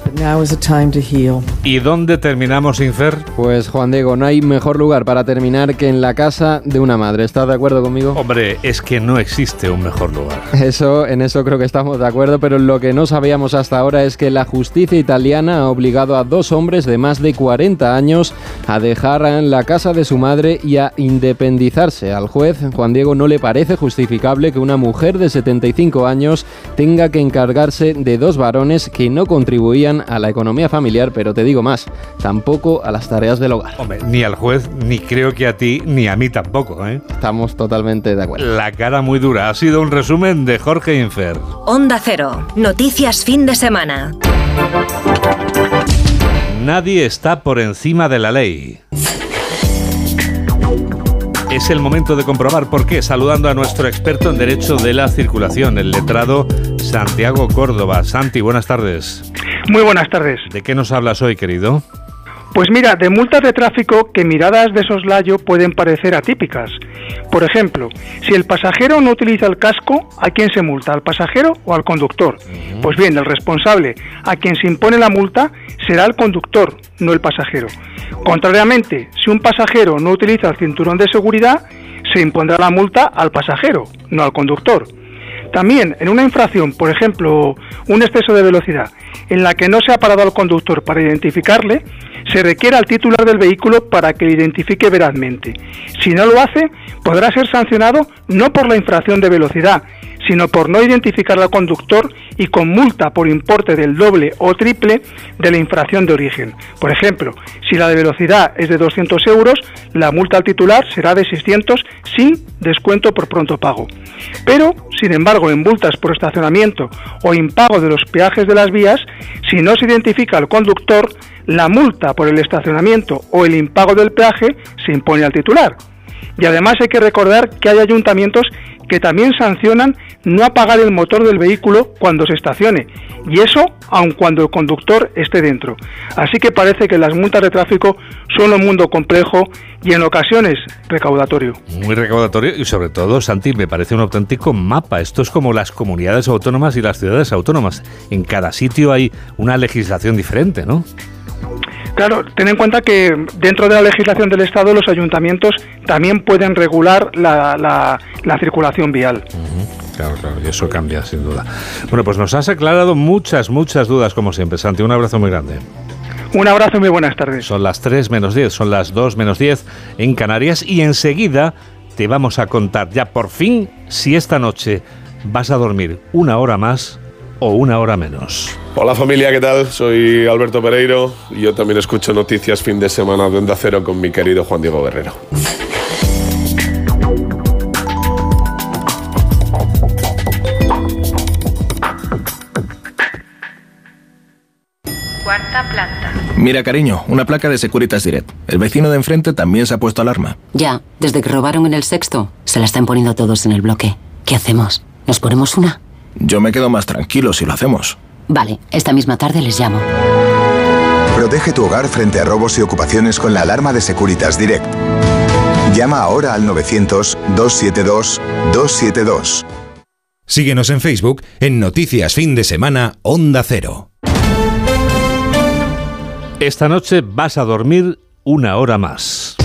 ¿Y dónde terminamos, Infer? Pues Juan Diego, no hay mejor lugar para terminar que en la casa de una madre. ¿Estás de acuerdo conmigo? Hombre, es que no existe un mejor lugar. Eso, en eso creo que estamos de acuerdo, pero lo que no sabíamos hasta ahora es que la justicia italiana ha obligado a dos hombres de más de 40 años a dejar la casa de su madre y a independizarse. Al juez, Juan Diego, no le parece justificable que una mujer de 75 años tenga que encargarse de dos varones que no contribuían a la economía familiar, pero te digo más, tampoco a las tareas del hogar. Hombre, ni al juez, ni creo que a ti, ni a mí tampoco, ¿eh? Estamos totalmente de acuerdo. La cara muy dura. Ha sido un resumen de Jorge Infer. Onda Cero. Noticias fin de semana. Nadie está por encima de la ley. Es el momento de comprobar por qué, saludando a nuestro experto en Derecho de la Circulación, el letrado Santiago Córdoba. Santi, buenas tardes. Muy buenas tardes. ¿De qué nos hablas hoy, querido? Pues mira, de multas de tráfico que miradas de soslayo pueden parecer atípicas. Por ejemplo, si el pasajero no utiliza el casco, ¿a quién se multa? ¿Al pasajero o al conductor? Pues bien, el responsable a quien se impone la multa será el conductor, no el pasajero. Contrariamente, si un pasajero no utiliza el cinturón de seguridad, se impondrá la multa al pasajero, no al conductor. También en una infracción, por ejemplo, un exceso de velocidad, en la que no se ha parado al conductor para identificarle, se requiere al titular del vehículo para que le identifique verazmente. Si no lo hace, podrá ser sancionado no por la infracción de velocidad, sino por no identificar al conductor y con multa por importe del doble o triple de la infracción de origen. Por ejemplo, si la de velocidad es de 200 euros, la multa al titular será de 600 sin descuento por pronto pago. Pero, sin embargo, en multas por estacionamiento o impago de los peajes de las vías, si no se identifica al conductor, la multa por el estacionamiento o el impago del peaje se impone al titular. Y además hay que recordar que hay ayuntamientos que también sancionan no apagar el motor del vehículo cuando se estacione, y eso aun cuando el conductor esté dentro. Así que parece que las multas de tráfico son un mundo complejo y en ocasiones recaudatorio. Muy recaudatorio y sobre todo, Santi, me parece un auténtico mapa. Esto es como las comunidades autónomas y las ciudades autónomas. En cada sitio hay una legislación diferente, ¿no? Claro, ten en cuenta que dentro de la legislación del Estado los ayuntamientos también pueden regular la, la, circulación vial. Claro, claro, y eso cambia sin duda. Bueno, pues nos has aclarado muchas, muchas dudas como siempre, Santi. Un abrazo muy grande. Un abrazo y muy buenas tardes. Son las 3 menos 10, son las 2 menos 10 en Canarias y enseguida te vamos a contar ya por fin si esta noche vas a dormir una hora más o una hora menos. Hola familia, ¿qué tal? Soy Alberto Pereiro y yo también escucho noticias fin de semana de Onda Cero con mi querido Juan Diego Guerrero. Cuarta planta. Mira, cariño, una placa de Securitas Direct. El vecino de enfrente también se ha puesto alarma. Ya, desde que robaron en el sexto, se la están poniendo todos en el bloque. ¿Qué hacemos? ¿Nos ponemos una? Yo me quedo más tranquilo si lo hacemos. Vale, esta misma tarde les llamo. Protege tu hogar frente a robos y ocupaciones con la alarma de Securitas Direct. Llama ahora al 900-272-272. Síguenos en Facebook en Noticias Fin de Semana Onda Cero. Esta noche vas a dormir una hora más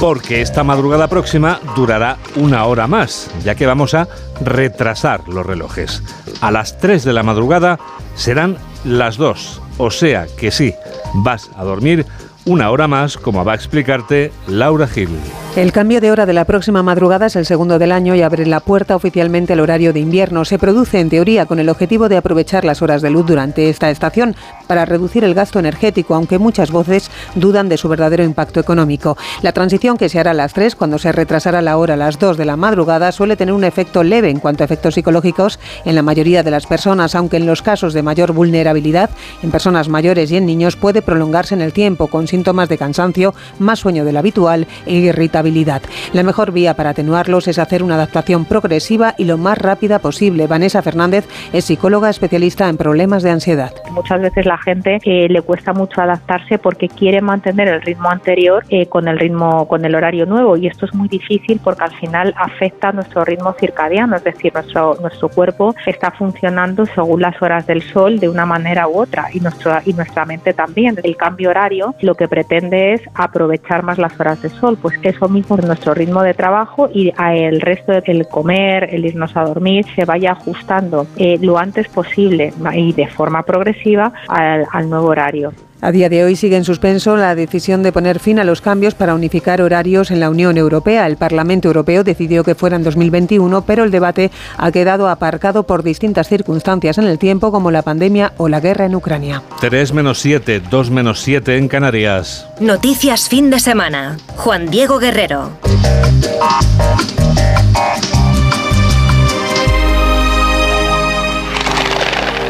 porque esta madrugada próxima durará una hora más, ya que vamos a retrasar los relojes. A las 3 de la madrugada serán las 2, o sea que sí, vas a dormir una hora más, como va a explicarte Laura Gil. El cambio de hora de la próxima madrugada es el segundo del año y abre la puerta oficialmente al horario de invierno. Se produce en teoría con el objetivo de aprovechar las horas de luz durante esta estación para reducir el gasto energético, aunque muchas voces dudan de su verdadero impacto económico. La transición que se hará a las 3 cuando se retrasará la hora a las 2 de la madrugada suele tener un efecto leve en cuanto a efectos psicológicos en la mayoría de las personas, aunque en los casos de mayor vulnerabilidad, en personas mayores y en niños, puede prolongarse en el tiempo síntomas de cansancio, más sueño del habitual e irritabilidad la mejor vía para atenuarlos es hacer una adaptación progresiva y lo más rápida posible. Vanessa Fernández es psicóloga especialista en problemas de ansiedad. Muchas veces la gente eh, le cuesta mucho adaptarse porque quiere mantener el ritmo anterior eh, con el ritmo, con el horario nuevo y esto es muy difícil porque al final afecta nuestro ritmo circadiano, es decir, nuestro, nuestro cuerpo está funcionando según las horas del sol de una manera u otra y, nuestro, y nuestra mente también. El cambio horario lo que pretende es aprovechar más las horas del sol, pues eso mismo nuestro ritmo de trabajo y el resto del comer, el irnos a dormir, se vaya ajustando eh, lo antes posible y de forma progresiva al nuevo horario. A día de hoy sigue en suspenso la decisión de poner fin a los cambios para unificar horarios en la Unión Europea. El Parlamento Europeo decidió que fuera en 2021, pero el debate ha quedado aparcado por distintas circunstancias en el tiempo, como la pandemia o la guerra en Ucrania. 3 menos 7, 2 menos 7 en Canarias. Noticias fin de semana. Juan Diego Guerrero.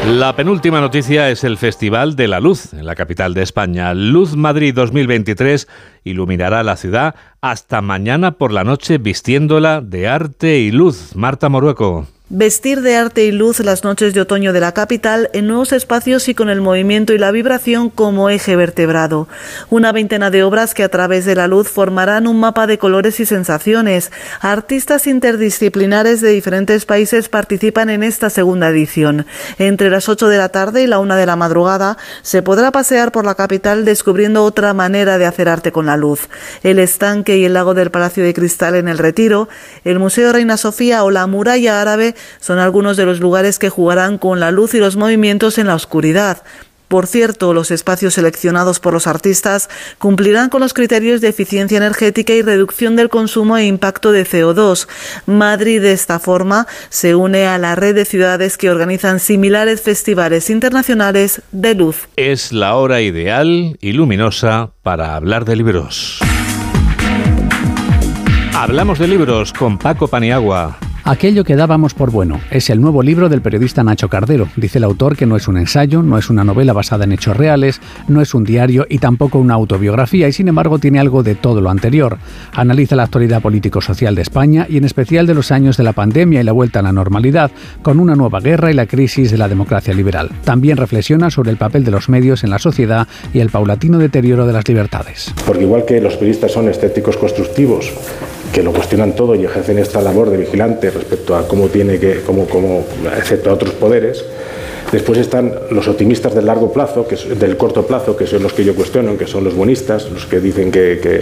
La penúltima noticia es el Festival de la Luz en la capital de España. Luz Madrid 2023 iluminará la ciudad hasta mañana por la noche vistiéndola de arte y luz. Marta Morueco. Vestir de arte y luz las noches de otoño de la capital en nuevos espacios y con el movimiento y la vibración como eje vertebrado. Una veintena de obras que a través de la luz formarán un mapa de colores y sensaciones. Artistas interdisciplinares de diferentes países participan en esta segunda edición. Entre las 8 de la tarde y la 1 de la madrugada se podrá pasear por la capital descubriendo otra manera de hacer arte con la luz. El estanque y el lago del Palacio de Cristal en el Retiro, el Museo Reina Sofía o la muralla árabe son algunos de los lugares que jugarán con la luz y los movimientos en la oscuridad. Por cierto, los espacios seleccionados por los artistas cumplirán con los criterios de eficiencia energética y reducción del consumo e impacto de CO2. Madrid, de esta forma, se une a la red de ciudades que organizan similares festivales internacionales de luz. Es la hora ideal y luminosa para hablar de libros. Hablamos de libros con Paco Paniagua. Aquello que dábamos por bueno es el nuevo libro del periodista Nacho Cardero. Dice el autor que no es un ensayo, no es una novela basada en hechos reales, no es un diario y tampoco una autobiografía y sin embargo tiene algo de todo lo anterior. Analiza la actualidad político-social de España y en especial de los años de la pandemia y la vuelta a la normalidad, con una nueva guerra y la crisis de la democracia liberal. También reflexiona sobre el papel de los medios en la sociedad y el paulatino deterioro de las libertades. Porque igual que los periodistas son estéticos constructivos, que lo cuestionan todo y ejercen esta labor de vigilante respecto a cómo tiene que, cómo, cómo, excepto a otros poderes. Después están los optimistas del largo plazo, que es, del corto plazo, que son los que yo cuestiono, que son los bonistas, los que dicen que, que,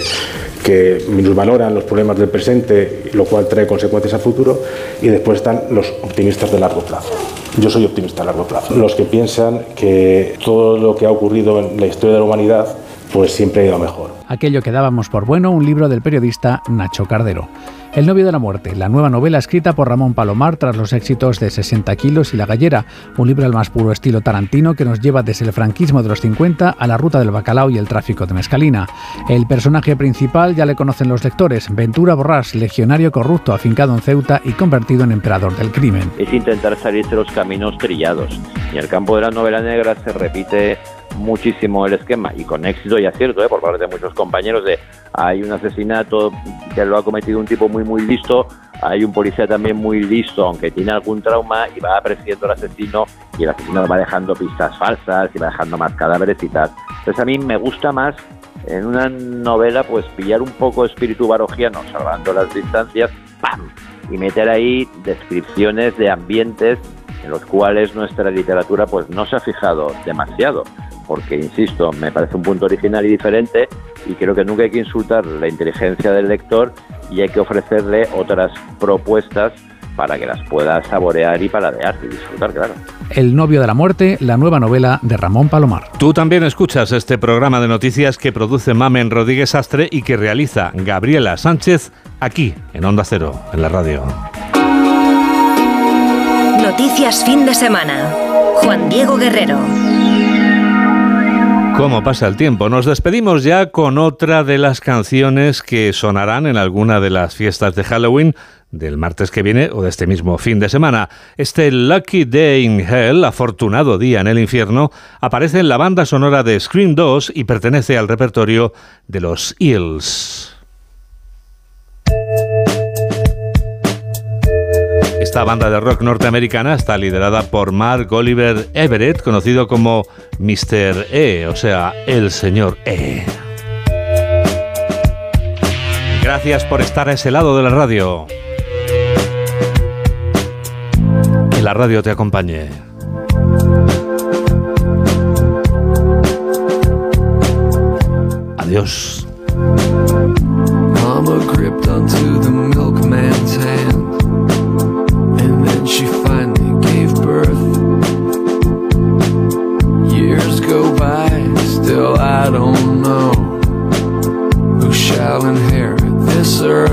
que minusvaloran los problemas del presente, lo cual trae consecuencias a futuro. Y después están los optimistas de largo plazo. Yo soy optimista a largo plazo. Los que piensan que todo lo que ha ocurrido en la historia de la humanidad, pues siempre ha ido mejor aquello que dábamos por bueno, un libro del periodista Nacho Cardero. El novio de la muerte, la nueva novela escrita por Ramón Palomar tras los éxitos de 60 kilos y La gallera, un libro al más puro estilo tarantino que nos lleva desde el franquismo de los 50 a la ruta del bacalao y el tráfico de mescalina. El personaje principal ya le conocen los lectores, Ventura Borrás, legionario corrupto afincado en Ceuta y convertido en emperador del crimen. Es intentar salir de los caminos trillados. Y el campo de la novela negra se repite muchísimo el esquema y con éxito y acierto ¿eh? por parte de muchos compañeros de hay un asesinato que lo ha cometido un tipo muy muy listo hay un policía también muy listo aunque tiene algún trauma y va apreciando al asesino y el asesino va dejando pistas falsas y va dejando más cadáveres y tal entonces a mí me gusta más en una novela pues pillar un poco espíritu barogiano salvando las distancias ¡pam! y meter ahí descripciones de ambientes en los cuales nuestra literatura pues no se ha fijado demasiado porque, insisto, me parece un punto original y diferente y creo que nunca hay que insultar la inteligencia del lector y hay que ofrecerle otras propuestas para que las pueda saborear y paladear y disfrutar, claro. El novio de la muerte, la nueva novela de Ramón Palomar. Tú también escuchas este programa de noticias que produce Mamen Rodríguez Astre y que realiza Gabriela Sánchez aquí en Onda Cero, en la radio. Noticias fin de semana. Juan Diego Guerrero. ¿Cómo pasa el tiempo? Nos despedimos ya con otra de las canciones que sonarán en alguna de las fiestas de Halloween del martes que viene o de este mismo fin de semana. Este Lucky Day in Hell, afortunado día en el infierno, aparece en la banda sonora de Scream 2 y pertenece al repertorio de los Eels. Esta banda de rock norteamericana está liderada por Mark Oliver Everett, conocido como Mr. E, o sea, el señor E. Gracias por estar a ese lado de la radio. Que la radio te acompañe. Adiós. I don't know who shall inherit this earth.